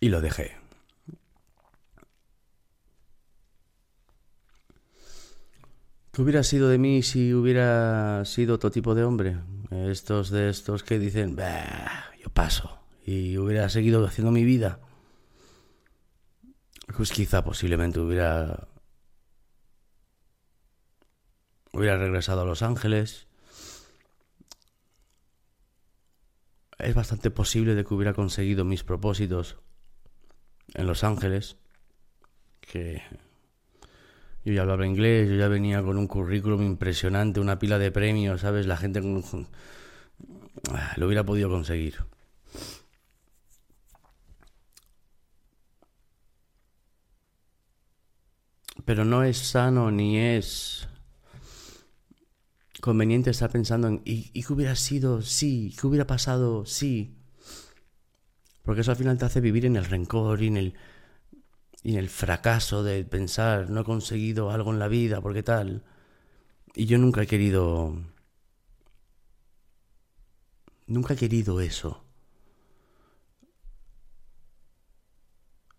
S2: y lo dejé. ¿Qué hubiera sido de mí si hubiera sido otro tipo de hombre? Estos de estos que dicen, yo paso, y hubiera seguido haciendo mi vida. Pues quizá posiblemente hubiera hubiera regresado a Los Ángeles. Es bastante posible de que hubiera conseguido mis propósitos en Los Ángeles, que yo ya hablaba inglés, yo ya venía con un currículum impresionante, una pila de premios, ¿sabes? La gente ah, lo hubiera podido conseguir. Pero no es sano ni es conveniente estar pensando en ¿y, ¿y qué hubiera sido? Sí, ¿qué hubiera pasado? Sí. Porque eso al final te hace vivir en el rencor y en el y en el fracaso de pensar no he conseguido algo en la vida, porque tal. Y yo nunca he querido... Nunca he querido eso.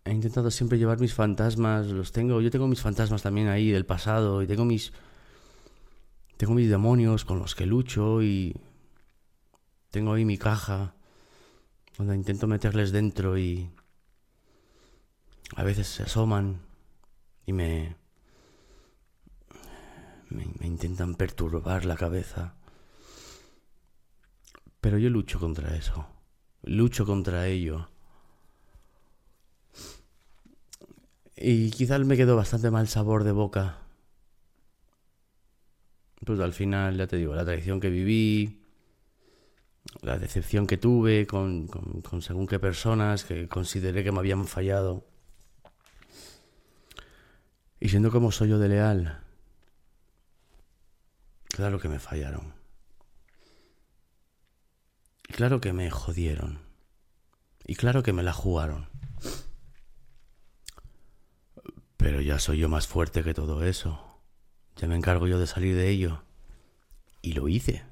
S2: He intentado siempre llevar mis fantasmas, los tengo, yo tengo mis fantasmas también ahí del pasado y tengo mis tengo mis demonios con los que lucho y tengo ahí mi caja donde intento meterles dentro y a veces se asoman y me, me, intentan perturbar la cabeza. Pero yo lucho contra eso, lucho contra ello. Y quizás me quedó bastante mal sabor de boca. Pues al final, ya te digo, la traición que viví, la decepción que tuve con, con según qué personas que consideré que me habían fallado. Y siendo como soy yo de leal, claro que me fallaron. Y claro que me jodieron. Y claro que me la jugaron. Pero ya soy yo más fuerte que todo eso. Ya me encargo yo de salir de ello. Y lo hice.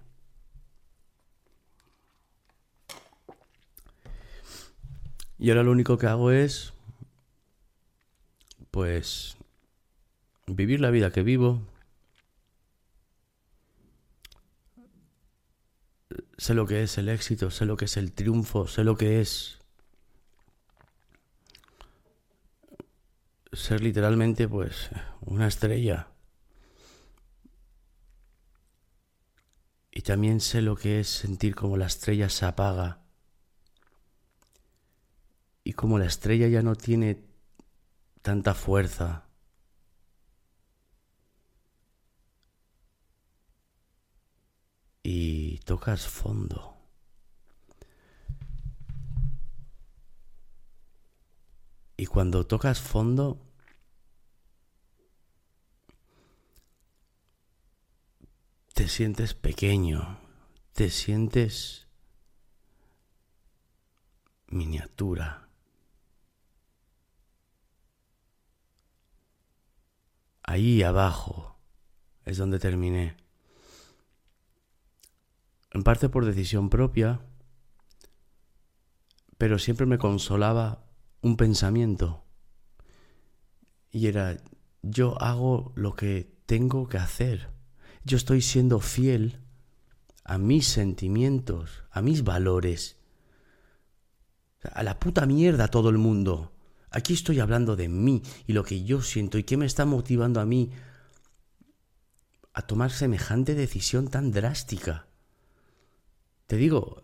S2: Y ahora lo único que hago es, pues, vivir la vida que vivo. Sé lo que es el éxito, sé lo que es el triunfo, sé lo que es ser literalmente pues una estrella. Y también sé lo que es sentir como la estrella se apaga y como la estrella ya no tiene tanta fuerza y tocas fondo. Y cuando tocas fondo, te sientes pequeño, te sientes miniatura. Ahí abajo es donde terminé. En parte por decisión propia, pero siempre me consolaba un pensamiento. Y era, yo hago lo que tengo que hacer. Yo estoy siendo fiel a mis sentimientos, a mis valores. A la puta mierda todo el mundo. Aquí estoy hablando de mí y lo que yo siento y qué me está motivando a mí a tomar semejante decisión tan drástica. Te digo,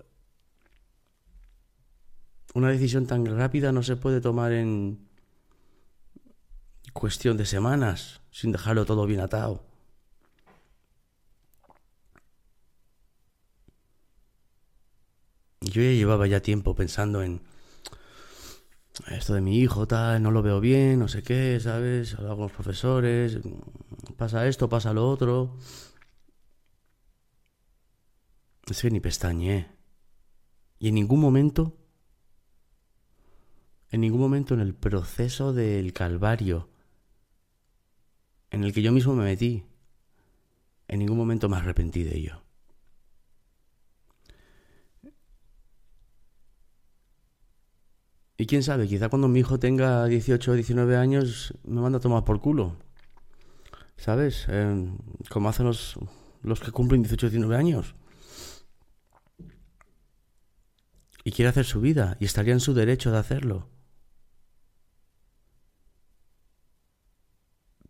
S2: una decisión tan rápida no se puede tomar en cuestión de semanas, sin dejarlo todo bien atado. Yo ya llevaba ya tiempo pensando en esto de mi hijo, tal, no lo veo bien, no sé qué, ¿sabes? Hablaba con los profesores, pasa esto, pasa lo otro. Es que ni pestañeé. Y en ningún momento, en ningún momento en el proceso del Calvario, en el que yo mismo me metí, en ningún momento me arrepentí de ello. Y quién sabe, quizá cuando mi hijo tenga 18 o 19 años me manda a tomar por culo. ¿Sabes? Eh, como hacen los, los que cumplen 18 o 19 años. Y quiere hacer su vida y estaría en su derecho de hacerlo.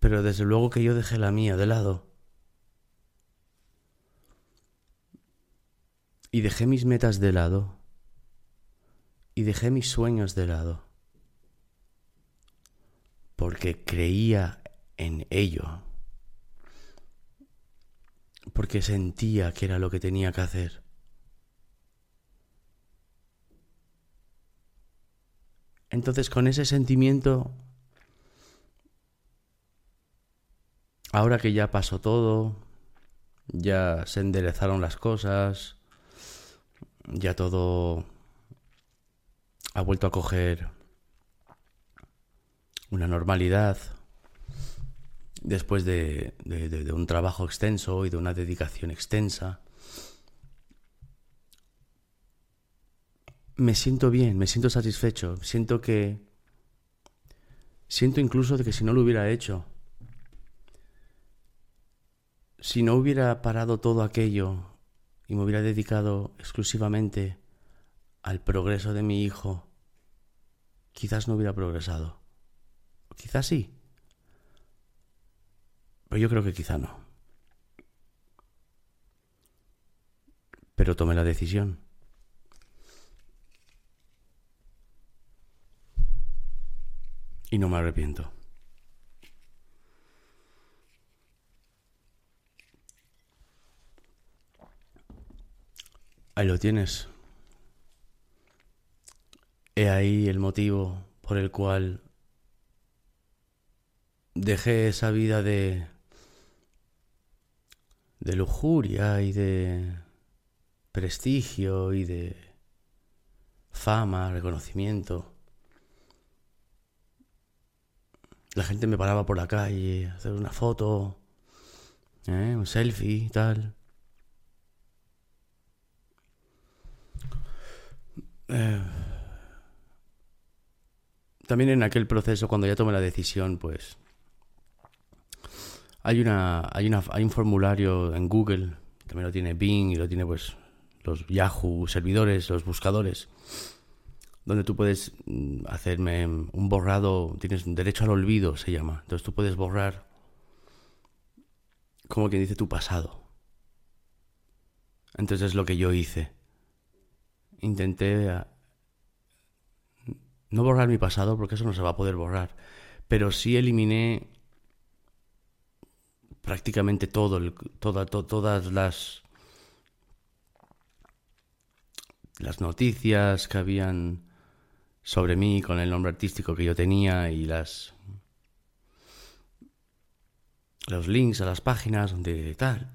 S2: Pero desde luego que yo dejé la mía de lado. Y dejé mis metas de lado y dejé mis sueños de lado, porque creía en ello, porque sentía que era lo que tenía que hacer. Entonces con ese sentimiento, ahora que ya pasó todo, ya se enderezaron las cosas, ya todo ha vuelto a coger una normalidad después de, un trabajo extenso y de una dedicación extensa. Me siento bien, me siento satisfecho, siento que... Siento incluso de que si no lo hubiera hecho, si no hubiera parado todo aquello y me hubiera dedicado exclusivamente al progreso de mi hijo, quizás no hubiera progresado. Quizás sí. Pero yo creo que quizá no. Pero tomé la decisión. Y no me arrepiento. Ahí lo tienes. He ahí el motivo por el cual dejé esa vida de de lujuria y de prestigio y de fama, reconocimiento. La gente me paraba por la calle, hacer una foto, ¿eh? un selfie y tal. Eh, también en aquel proceso, cuando ya tomé la decisión, pues hay una, hay una, hay un formulario en Google, también lo tiene Bing y lo tiene pues los Yahoo servidores, los buscadores, donde tú puedes mm, hacerme un borrado, tienes derecho al olvido, se llama. Entonces tú puedes borrar, como quien dice, tu pasado. Entonces es lo que yo hice. Intenté no borrar mi pasado porque eso no se va a poder borrar, pero sí eliminé prácticamente todo, todas las las noticias que habían sobre mí con el nombre artístico que yo tenía y las los links a las páginas donde tal.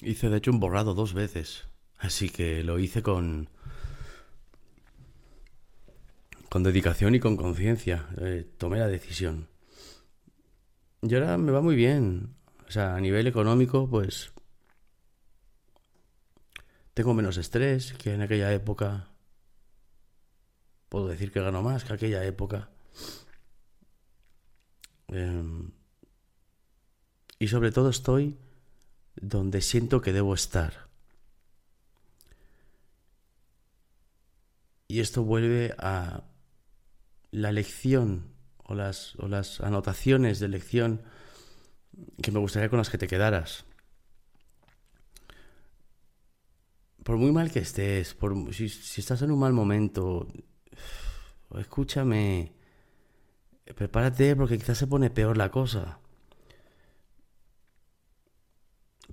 S2: Hice de hecho un borrado dos veces, así que lo hice con con dedicación y con conciencia. Eh, tomé la decisión. Y ahora me va muy bien. O sea, a nivel económico, pues Tengo menos estrés que en aquella época. Puedo decir que gano más que aquella época. Em, y sobre todo estoy donde siento que debo estar. Y esto vuelve a la lección o las, o las anotaciones de lección que me gustaría con las que te quedaras. Por muy mal que estés, por, si, si estás en un mal momento, [sighs] escúchame, prepárate porque quizás se pone peor la cosa.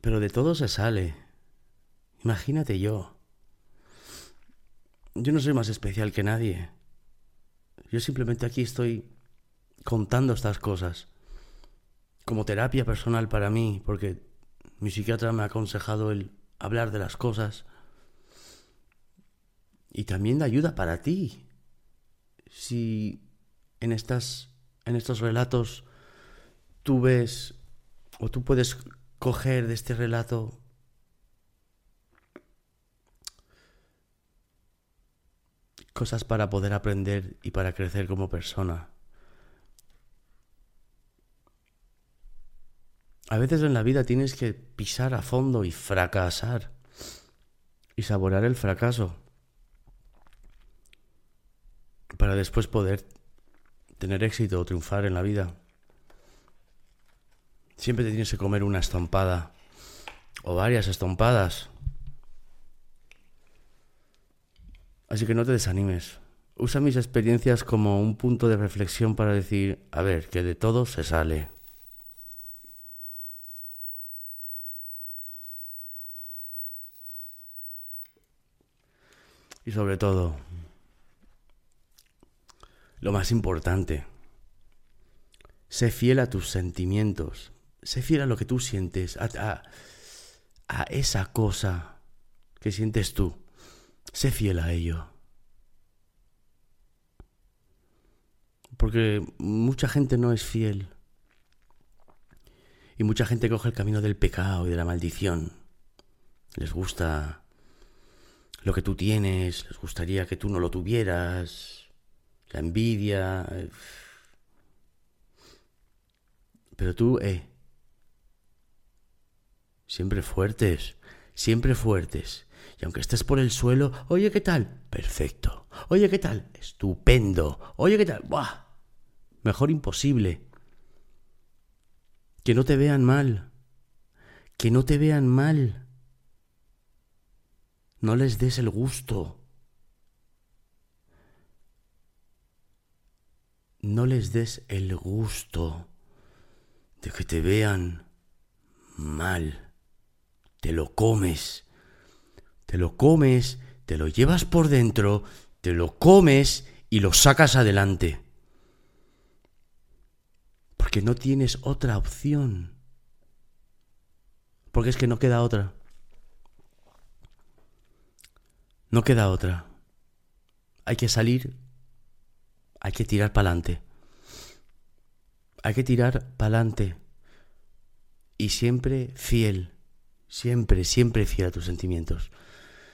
S2: Pero de todo se sale. Imagínate yo. Yo no soy más especial que nadie. Yo simplemente aquí estoy contando estas cosas como terapia personal para mí, porque mi psiquiatra me ha aconsejado el hablar de las cosas y también de ayuda para ti. Si en estas en estos relatos tú ves o tú puedes coger de este relato cosas para poder aprender y para crecer como persona. A veces en la vida tienes que pisar a fondo y fracasar y saborear el fracaso para después poder tener éxito o triunfar en la vida. Siempre te tienes que comer una estompada o varias estompadas. Así que no te desanimes. Usa mis experiencias como un punto de reflexión para decir, a ver, que de todo se sale. Y sobre todo, lo más importante, sé fiel a tus sentimientos, sé fiel a lo que tú sientes, a, a, esa cosa que sientes tú, sé fiel a ello. Porque mucha gente no es fiel. Y mucha gente coge el camino del pecado y de la maldición. Les gusta lo que tú tienes, les gustaría que tú no lo tuvieras, la envidia. Eh, pero tú, eh, siempre fuertes, siempre fuertes. Y aunque estés por el suelo, oye, ¿qué tal? Perfecto. Oye, ¿qué tal? Estupendo. Oye, ¿qué tal? Buah. Mejor imposible. Que no te vean mal. Que no te vean mal. No les des el gusto. No les des el gusto de que te vean mal. Te lo comes. Te lo comes, te lo llevas por dentro, te lo comes y lo sacas adelante. Porque no tienes otra opción. Porque es que no queda otra. No queda otra. Hay que salir, hay que tirar para adelante. Hay que tirar para adelante. Y siempre fiel, siempre, siempre fiel a tus sentimientos.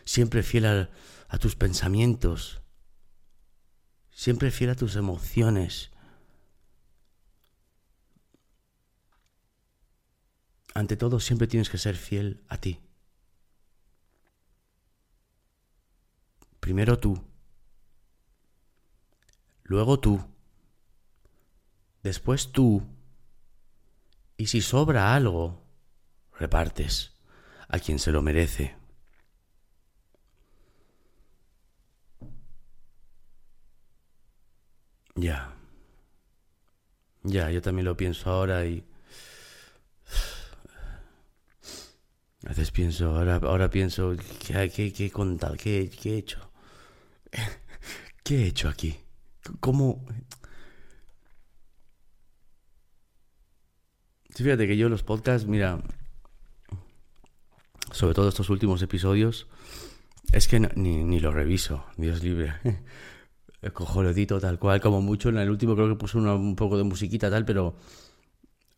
S2: Siempre fiel a, a tus pensamientos. Siempre fiel a tus emociones. Ante todo, siempre tienes que ser fiel a ti. Primero tú, luego tú, después tú, y si sobra algo, repartes a quien se lo merece. Ya. Ya, yo también lo pienso ahora y... A veces pienso, ahora, ahora pienso, ¿qué, qué, qué he contado? ¿Qué, ¿Qué he hecho? [laughs] ¿Qué he hecho aquí? ¿Cómo...? fíjate que yo los podcasts, mira, sobre todo estos últimos episodios, es que ni, ni lo reviso, Dios libre. [laughs] Cojo lo edito tal cual, como mucho. En el último creo que puse un poco de musiquita tal, pero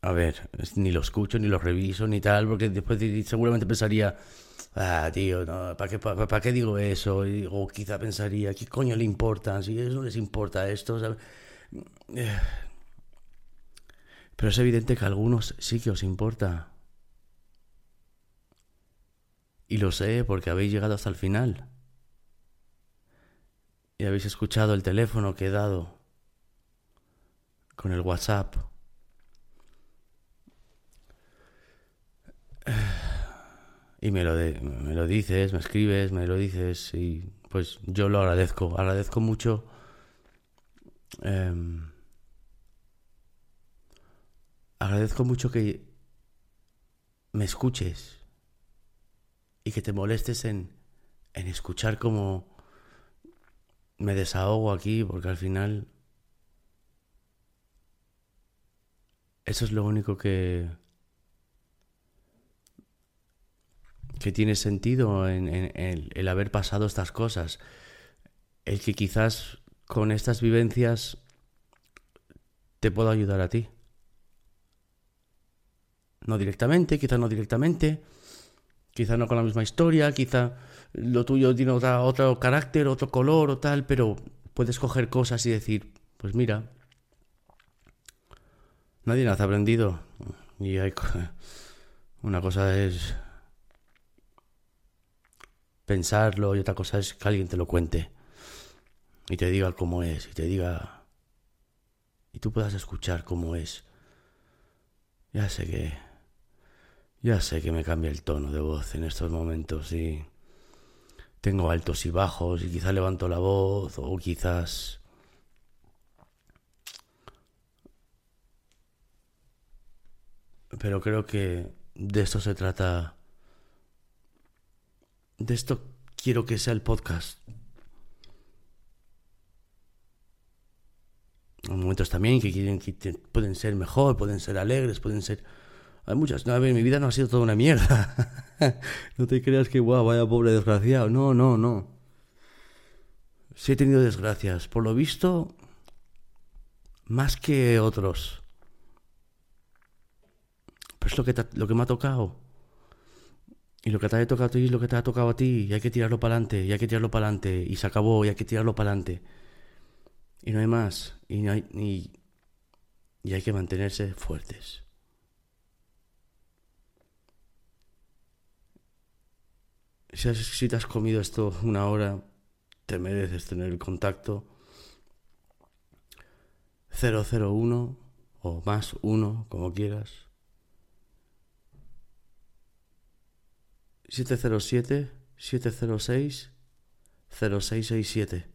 S2: a ver, ni lo escucho, ni lo reviso, ni tal, porque después seguramente pensaría, ah, tío, no, ¿para qué, para, qué digo eso? o quizá pensaría, ¿qué coño le importa? Si eso les importa esto, [sighs] Pero es evidente que a algunos sí que os importa. Y lo sé porque habéis llegado hasta el final. Y habéis escuchado el teléfono que he dado con el WhatsApp. Y me lo, me lo dices, me escribes, me lo dices y pues yo lo agradezco. Agradezco mucho em, agradezco mucho que me escuches y que te molestes en, en escuchar cómo me desahogo aquí, porque al final eso es lo único que que tiene sentido en, el haber pasado estas cosas. El que quizás con estas vivencias te puedo ayudar a ti. No directamente, quizás no directamente, quizá no con la misma historia, quizá lo tuyo tiene otra, otro carácter, otro color o tal, pero puedes coger cosas y decir, pues mira, nadie nace aprendido. Y hay [laughs] una cosa es pensarlo y otra cosa es que alguien te lo cuente y te diga cómo es y te diga y tú puedas escuchar cómo es. Ya sé que ya sé que me cambia el tono de voz en estos momentos y tengo altos y bajos y quizás levanto la voz o quizás... Pero creo que de esto se trata... De esto quiero que sea el podcast. Hay momentos también que, quieren, que pueden ser mejor, pueden ser alegres, pueden ser hay muchas. No, a ver, mi vida no ha sido toda una mierda. [laughs] no te creas que, guau, vaya pobre desgraciado. No, no, no. Sí he tenido desgracias. Por lo visto, más que otros. Pero es lo que, lo que me ha tocado. Y lo que te ha tocado a ti lo que te ha tocado a ti. Y hay que tirarlo para adelante. Y hay que tirarlo para adelante. Y se acabó. Y hay que tirarlo para adelante. Y no hay más. Y, no hay, y hay que mantenerse fuertes. Si, te has comido esto una hora, te mereces tener el contacto 001 o más uno, como quieras. 707 706 0667.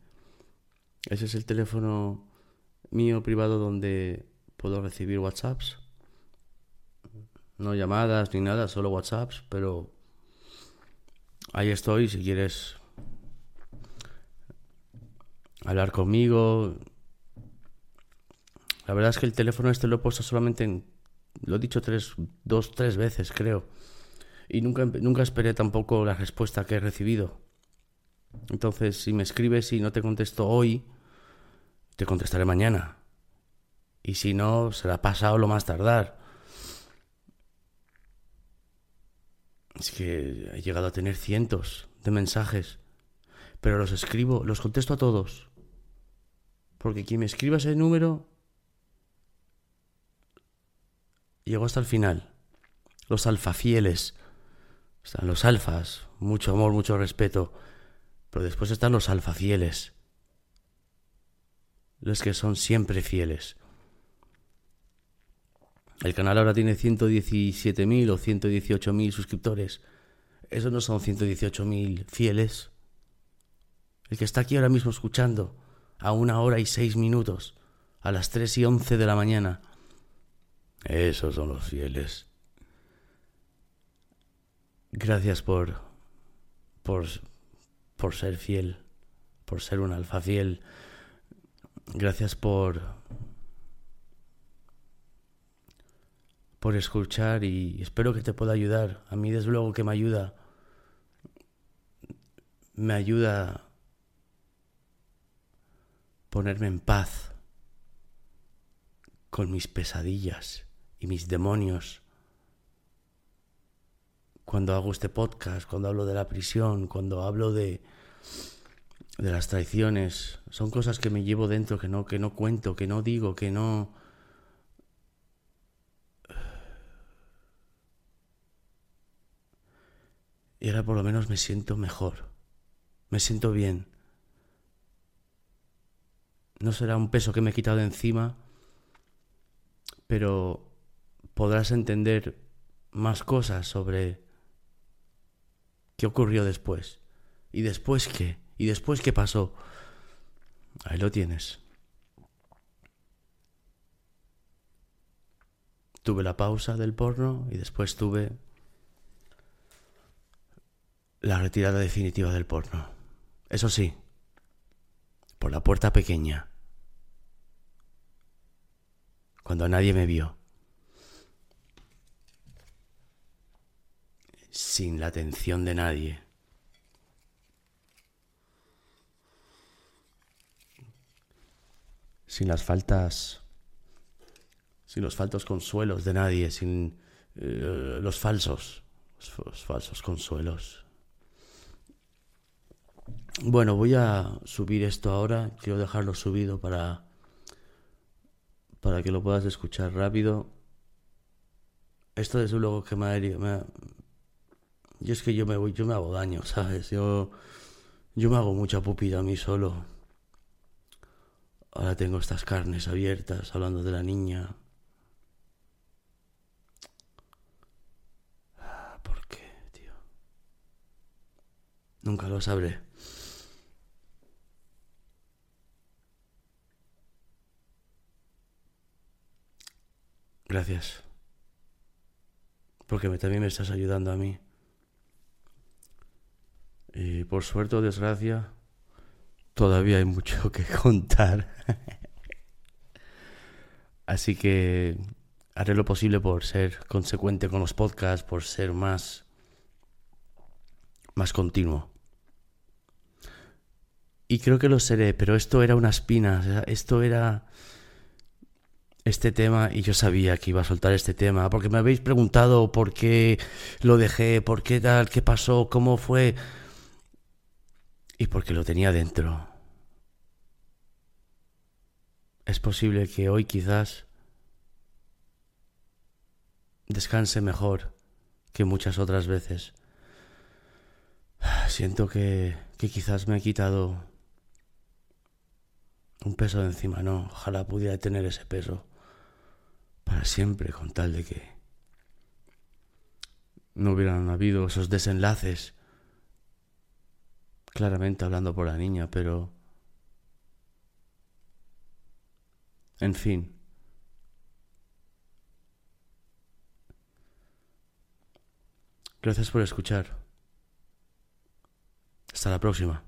S2: Ese es el teléfono mío privado donde puedo recibir WhatsApps. No llamadas ni nada, solo WhatsApps, pero ahí estoy si quieres hablar conmigo. La verdad es que el teléfono este lo he puesto solamente en... Lo he dicho tres, dos, tres veces, creo. Y nunca, nunca esperé tampoco la respuesta que he recibido. Entonces, si me escribes y no te contesto hoy, te contestaré mañana. Y si no, será pasado lo más tardar. Es que he llegado a tener cientos de mensajes, pero los escribo, los contesto a todos. Porque quien me escriba ese número llegó hasta el final. Los alfafieles. Están los alfas, mucho amor, mucho respeto. Pero después están los alfafieles. Los que son siempre fieles. El canal ahora tiene 117.000 o 118.000 suscriptores. Esos no son 118.000 fieles. El que está aquí ahora mismo escuchando a una hora y seis minutos, a las 3 y 11 de la mañana. Esos son los fieles. Gracias por, por, por ser fiel, por ser un alfa fiel. Gracias por, por escuchar y espero que te pueda ayudar. A mí desde luego que me ayuda. Me ayuda ponerme en paz con mis pesadillas y mis demonios cuando hago este podcast, cuando hablo de la prisión, cuando hablo de, de las traiciones, son cosas que me llevo dentro, que no, que no cuento, que no digo, que no... Y ahora por lo menos me siento mejor, me siento bien. No será un peso que me he quitado de encima, pero podrás entender más cosas sobre qué ocurrió después. ¿Y después qué? ¿Y después qué pasó? Ahí lo tienes. Tuve la pausa del porno y después tuve la retirada definitiva del porno. Eso sí, por la puerta pequeña, cuando nadie me vio. Sin la atención de nadie. Sin las faltas, sin los faltos consuelos de nadie, sin eh, los falsos, los falsos consuelos. Bueno, voy a subir esto ahora, quiero dejarlo subido para para que lo puedas escuchar rápido. Esto desde luego que me ha, me, y es que yo me voy, yo me hago daño, [laughs] ¿sabes? Yo, yo me hago mucha pupita a mí solo. Ahora tengo estas carnes abiertas hablando de la niña. Ah, ¿Por qué, tío? Nunca lo sabré. Gracias. Porque también me estás ayudando a mí. Y por suerte o desgracia, todavía hay mucho [laughs] que contar. Así que haré lo posible por ser consecuente con los podcasts, por ser más, más continuo. Y creo que lo seré, pero esto era una espina, esto era este tema y yo sabía que iba a soltar este tema, porque me habéis preguntado por qué lo dejé, por qué tal, qué pasó, cómo fue y porque lo tenía dentro. Es posible que hoy quizás descanse mejor que muchas otras veces. Siento que, que quizás me he quitado un peso de encima. No, ojalá pudiera tener ese peso para siempre con tal de que no hubieran habido esos desenlaces claramente hablando por la niña, pero... En fin. Gracias por escuchar. Hasta la próxima.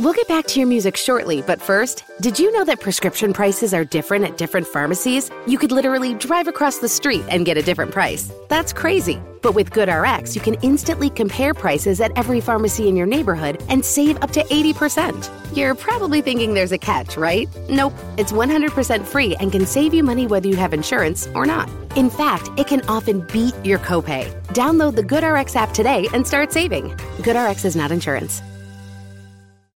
S3: We'll get back to your music shortly, but first, did you know that prescription prices are different at different pharmacies? You could literally drive across the street and get a different price. That's crazy. But with GoodRx, you can instantly compare prices at every pharmacy in your neighborhood and save up to 80%. You're probably thinking there's a catch, right? Nope. It's 100% free and can save you money whether you have insurance or not. In fact, it can often beat your copay. Download the GoodRx app today and start saving. GoodRx is not insurance.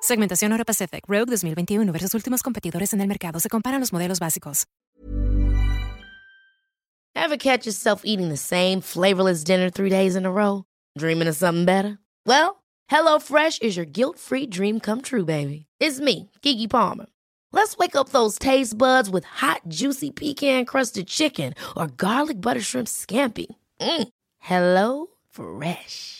S1: Segmentación Euro Pacific Rogue 2021 versus últimos competidores en el mercado. Se comparan los modelos básicos.
S4: Ever catch yourself eating the same flavorless dinner three days in a row? Dreaming of something better? Well, HelloFresh is your guilt-free dream come true, baby. It's me, Kiki Palmer. Let's wake up those taste buds with hot, juicy pecan-crusted chicken or garlic butter shrimp scampi. Mm. Hello Fresh.